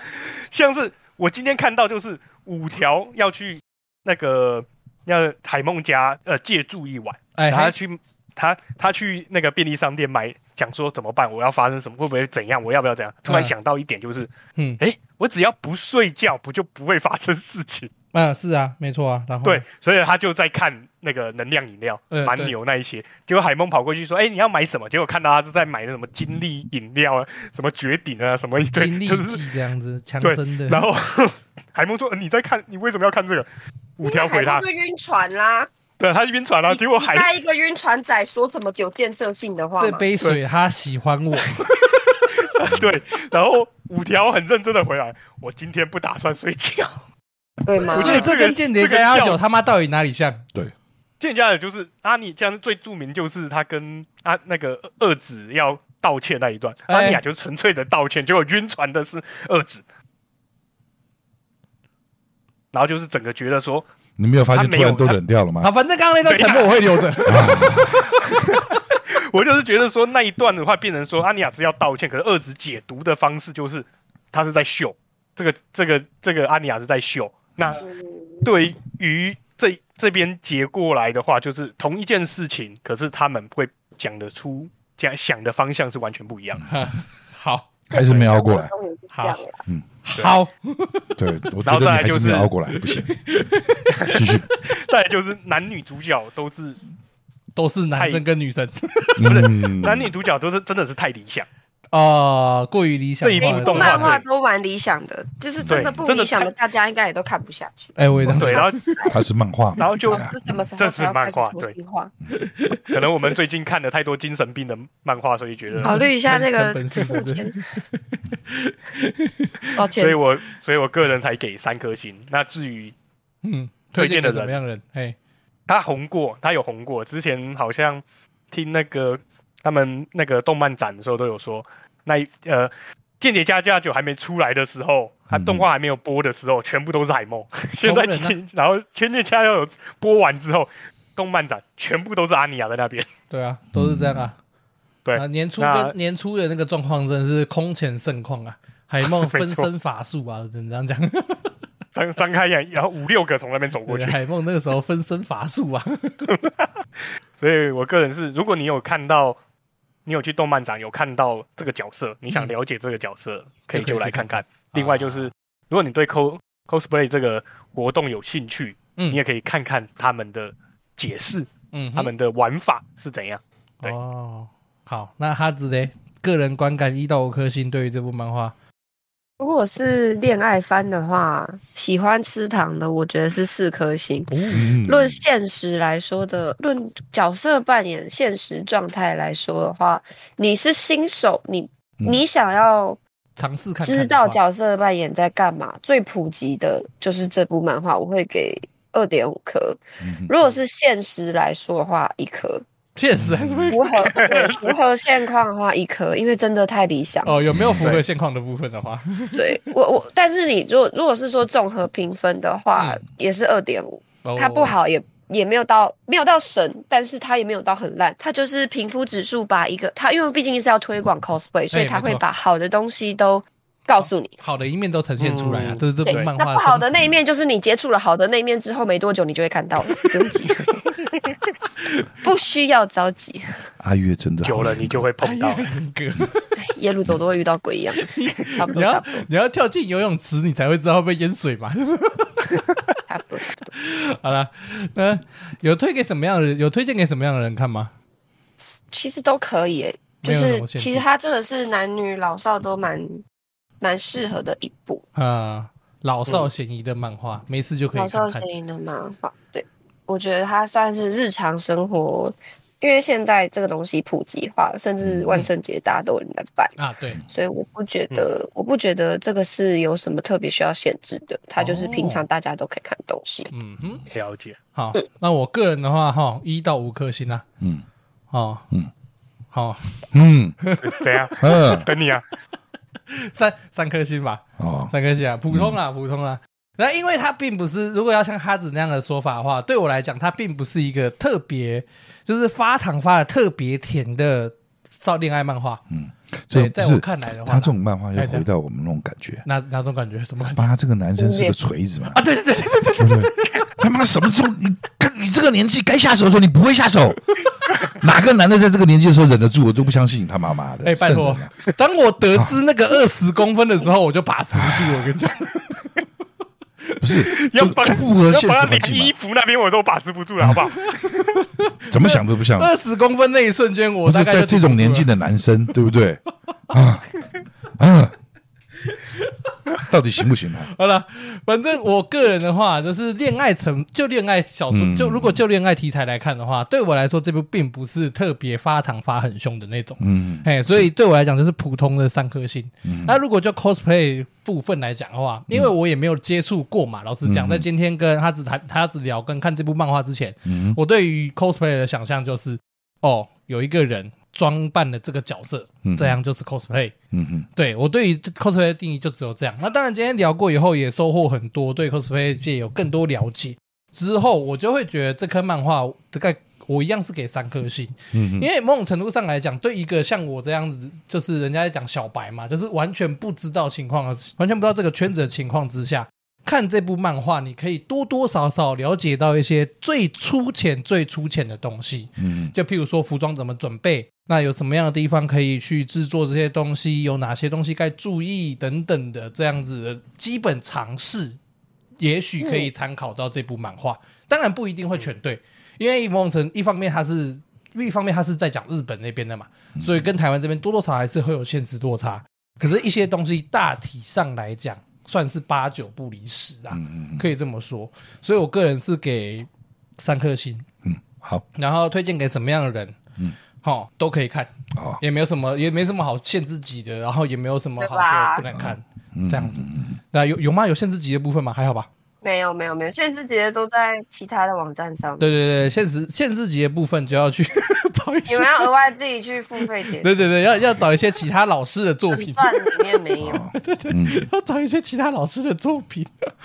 像是我今天看到，就是五条要去那个要海梦家呃借住一晚，哎，他去他他去那个便利商店买，讲说怎么办？我要发生什么？会不会怎样？我要不要怎样？突然想到一点，就是嗯，哎，我只要不睡觉，不就不会发生事情？啊，是啊，没错啊，然后对，所以他就在看那个能量饮料，蛮牛那一些。结果海梦跑过去说：“哎，你要买什么？”结果看到他是在买那什么金力饮料啊，什么绝顶啊，什么一堆精力剂这样子，强身的。然后 海梦说：“你在看？你为什么要看这个？”五条回他：“就晕船啦。”对，他晕船啦。结果海带一个晕船仔说什么有建设性的话？这杯水他喜欢我。对，然后五条很认真的回来：“我今天不打算睡觉。” 对吗？所以这跟间谍家家酒他妈到底哪里像？对，间谍家的就是阿尼，这样最著名就是他跟阿那个二子要道歉那一段，阿尼亚就是纯粹的道歉，结果晕船的是二子，然后就是整个觉得说，你没有发现突然都冷掉了吗？好，反正刚刚那段沉默我会留着。我就是觉得说那一段的话，变成说阿尼亚是要道歉，可是二子解读的方式就是他是在秀，这个这个这个阿尼亚是在秀。那对于这这边结过来的话，就是同一件事情，可是他们会讲得出讲想的方向是完全不一样的。好，还是没熬过来。好，嗯，好，对，我觉得 你还是没熬过来，不行。继续。再来就是男女主角都是都是男生跟女生，不是男女主角都是真的是太理想。哦，过于理想。这一部动漫画都蛮理想的，就是真的不理想的，大家应该也都看不下去。哎，我也对，然后它是漫画，然后就这什么时候开始说实话？可能我们最近看了太多精神病的漫画，所以觉得考虑一下那个 抱歉，所以我所以我个人才给三颗星。那至于嗯，推荐的怎么样人？哎，他红过，他有红过。之前好像听那个他们那个动漫展的时候都有说，那呃，间谍家家酒还没出来的时候，他动画还没有播的时候，全部都是海梦。现在然后间谍家家酒播完之后，动漫展全部都是阿尼亚在那边。对啊，都是这样啊。对啊，年初跟年初的那个状况真的是空前盛况啊！海梦 分身乏术啊，只能这样讲。张张开眼，然后五六个从那边走过去。海梦那个时候分身乏术啊，所以我个人是，如果你有看到，你有去动漫展有看到这个角色，你想了解这个角色，嗯、可以就来看看。另外就是，啊、如果你对 cos cosplay 这个活动有兴趣，嗯，你也可以看看他们的解释，嗯，他们的玩法是怎样。对哦，好，那哈子嘞，个人观感一到五颗星，对于这部漫画。如果是恋爱番的话，喜欢吃糖的，我觉得是四颗星。论现实来说的，论角色扮演现实状态来说的话，你是新手，你你想要尝试看，知道角色扮演在干嘛？最普及的就是这部漫画，我会给二点五颗。如果是现实来说的话，一颗。现实还是符合符合现况的话，一颗，因为真的太理想哦。有没有符合现况的部分的话？对我我，但是你如果如果是说综合评分的话，嗯、也是二点五。它不好也也没有到没有到神，但是它也没有到很烂。它就是平铺指数把一个它，因为毕竟是要推广 cosplay，所以它会把好的东西都告诉你，好的一面都呈现出来啊。这是这部漫画。那不好的那一面就是你接触了好的那一面之后没多久，你就会看到了，不用急。不需要着急，阿月真的久了，你就会碰到夜路走都会遇到鬼一样，差不多。你要你要跳进游泳池，你才会知道会被淹水嘛。差不多，差不多。好了，那有推给什么样的人？有推荐给什么样的人看吗？其实都可以，哎，就是其实它真的是男女老少都蛮蛮适合的一部啊，老少咸宜的漫画，没事就可以看看。老少咸宜的漫画，对。我觉得它算是日常生活，因为现在这个东西普及化了，甚至万圣节大家都有人来办啊，对，所以我不觉得，嗯、我不觉得这个是有什么特别需要限制的，它就是平常大家都可以看东西。嗯哼，了解。好，那我个人的话，哈，一到五颗星啊。嗯，哦，嗯，好，嗯，怎样？嗯，等你啊，三三颗星吧。哦，三颗星啊，普通啊，普通啊。那因为它并不是，如果要像哈子那样的说法的话，对我来讲，它并不是一个特别，就是发糖发的特别甜的少恋爱漫画。嗯，所以在我看来的话，他这种漫画又回到我们那种感觉。哪哪种感觉？什么感觉？他这个男生是个锤子嘛？啊，对对对对对对对，他妈什么时候？你看你这个年纪该下手的时候，你不会下手。哪个男的在这个年纪的时候忍得住？我就不相信他妈妈的。哎，拜托，当我得知那个二十公分的时候，我就把持不住。我跟你讲。不是，要把不合现实环境。衣服那边我都把持不住了，好不好？怎么想都不像。二十公分那一瞬间，我是在这种年纪的男生，对不对？啊啊！到底行不行呢？好了，反正我个人的话，就是恋爱成就恋爱小说，就如果就恋爱题材来看的话，对我来说，这部并不是特别发糖发很凶的那种。嗯，嘿，所以对我来讲就是普通的三颗星。那如果就 cosplay 部分来讲的话，因为我也没有接触过嘛，老实讲，在今天跟他只谈他只聊跟看这部漫画之前，我对于 cosplay 的想象就是，哦，有一个人。装扮的这个角色，这样就是 cosplay。嗯哼，对我对于 cosplay 的定义就只有这样。那当然，今天聊过以后也收获很多，对 cosplay 界有更多了解。之后我就会觉得这颗漫画大概我一样是给三颗星。嗯哼，因为某种程度上来讲，对一个像我这样子，就是人家在讲小白嘛，就是完全不知道情况，完全不知道这个圈子的情况之下。看这部漫画，你可以多多少少了解到一些最粗浅、最粗浅的东西。嗯，就譬如说服装怎么准备，那有什么样的地方可以去制作这些东西，有哪些东西该注意等等的这样子的基本常识，也许可以参考到这部漫画。当然不一定会全对，因为某种程一方面它是另一方面它是在讲日本那边的嘛，所以跟台湾这边多多少少还是会有现实落差。可是，一些东西大体上来讲，算是八九不离十啊，可以这么说。所以我个人是给三颗星。嗯，好。然后推荐给什么样的人？嗯，好，都可以看。哦，也没有什么，也没什么好限制级的，然后也没有什么好说不能看这样子。那有有吗？有限制级的部分吗？还好吧。没有没有没有，限制级的都在其他的网站上。对对对，限时限制级的部分就要去 找一些。你们要额外自己去付费解。对对对，要要找一些其他老师的作品。段里面没有。对对，要找一些其他老师的作品。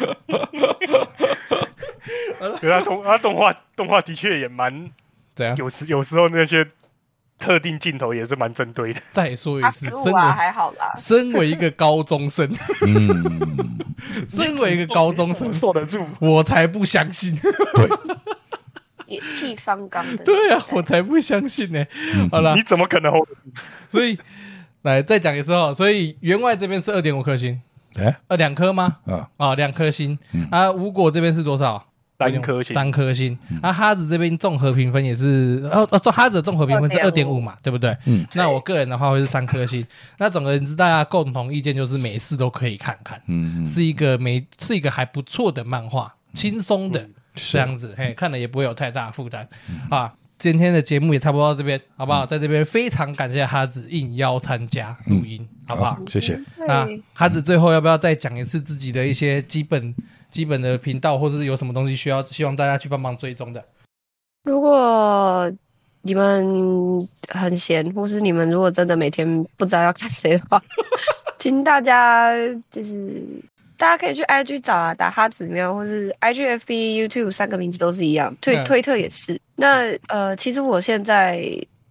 对啊，动啊动画动画的确也蛮怎样？有时有时候那些。特定镜头也是蛮针对的。再说一次，啊、身为还好啦。身为一个高中生，嗯，身为一个高中生，坐得住，我才不相信。对，血气方刚的。对啊，我才不相信呢。好了，你怎么可能？所以来再讲一次哦。所以员外这边是二点五颗星，哎，呃，两颗吗？啊啊，两颗星。啊，无果这边是多少？三颗星，三颗星。那哈子这边综合评分也是，哦哦，哈子的综合评分是二点五嘛，对不对？嗯。那我个人的话会是三颗星。那总而言之，大家共同意见就是每次都可以看看，嗯，是一个每是一个还不错的漫画，轻松的这样子，嘿，看了也不会有太大负担啊。今天的节目也差不多到这边，好不好？在这边非常感谢哈子应邀参加录音，好不好？谢谢。那哈子最后要不要再讲一次自己的一些基本？基本的频道，或者是有什么东西需要，希望大家去帮忙追踪的。如果你们很闲，或是你们如果真的每天不知道要看谁的话，请大家就是大家可以去 IG 找啊，打哈子喵，或是 IGFB、YouTube 三个名字都是一样，推、嗯、推特也是。那呃，其实我现在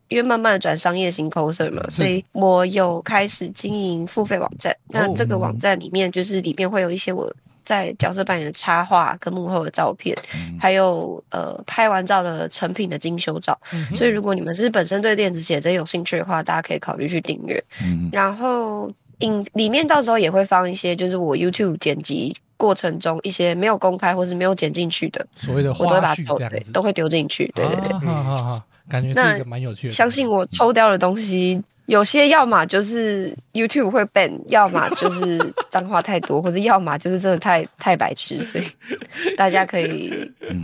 因为慢慢的转商业型 coser 嘛，所以我有开始经营付费网站。那这个网站里面就是里面会有一些我。在角色扮演的插画跟幕后的照片，嗯、还有呃拍完照的成品的精修照，嗯、所以如果你们是本身对电子写真有兴趣的话，大家可以考虑去订阅。嗯、然后影里面到时候也会放一些，就是我 YouTube 剪辑过程中一些没有公开或是没有剪进去的所谓的花絮这样子，都会丢进去。对对对，好好好，感觉是一个蛮有趣的。相信我，抽掉的东西。有些要么就是 YouTube 会 ban，要么就是 脏话太多，或者要么就是真的太太白痴，所以 大家可以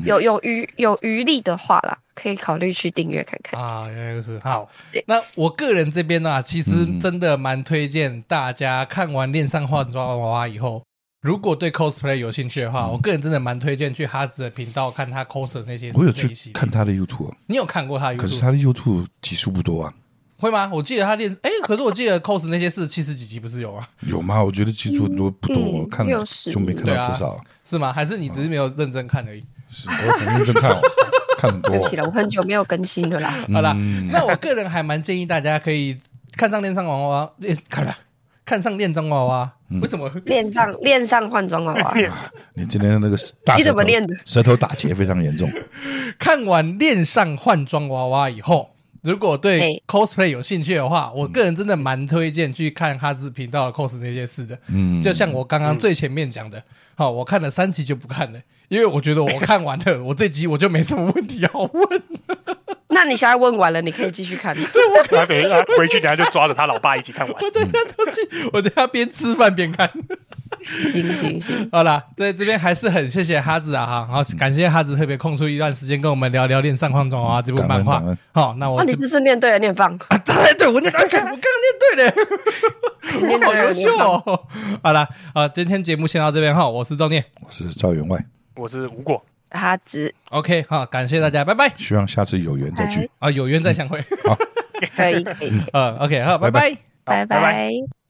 有有余有余力的话啦，可以考虑去订阅看看啊。原来就是好。那我个人这边呢、啊，其实真的蛮推荐大家看完《恋上换装娃娃》以后，如果对 cosplay 有兴趣的话，嗯、我个人真的蛮推荐去哈子的频道看他 cos 的那些。我有去看他的 YouTube，你有看过他的 YouTube？可是他的 YouTube 集数不多啊。会吗？我记得他练哎，可是我记得 cos 那些是七十几集不是有啊？有吗？我觉得集数很多不多，我看就没看到多少。是吗？还是你只是没有认真看而已？是我很认真看，看很多。对不起了，我很久没有更新了啦。好啦，那我个人还蛮建议大家可以看上恋上娃娃，看了看上恋装娃娃。为什么恋上 恋上换装娃娃？你今天那个你怎么练的？舌头打结非常严重。看完恋上换装娃娃以后。如果对 cosplay 有兴趣的话，我个人真的蛮推荐去看哈斯频道的 cos 那些事的。嗯，就像我刚刚最前面讲的，好，我看了三集就不看了，因为我觉得我看完了，我这集我就没什么问题要问。那你现在问完了，你可以继续看。对，我等一下回去，等下就抓着他老爸一起看完。我等下都去，我等下边吃饭边看。行行行，好啦，在这边还是很谢谢哈子啊哈，好感谢哈子特别空出一段时间跟我们聊聊《恋上换装娃娃》这部漫画。好，那我那你这是念对了，念棒啊！对对，我念对，我刚刚念对了，念好优秀哦。好了，啊，今天节目先到这边哈，我是赵念，我是赵员外，我是吴果哈子。OK，好，感谢大家，拜拜。希望下次有缘再聚啊，有缘再相会。好，可 以可以。嗯，OK，好，拜拜，拜拜。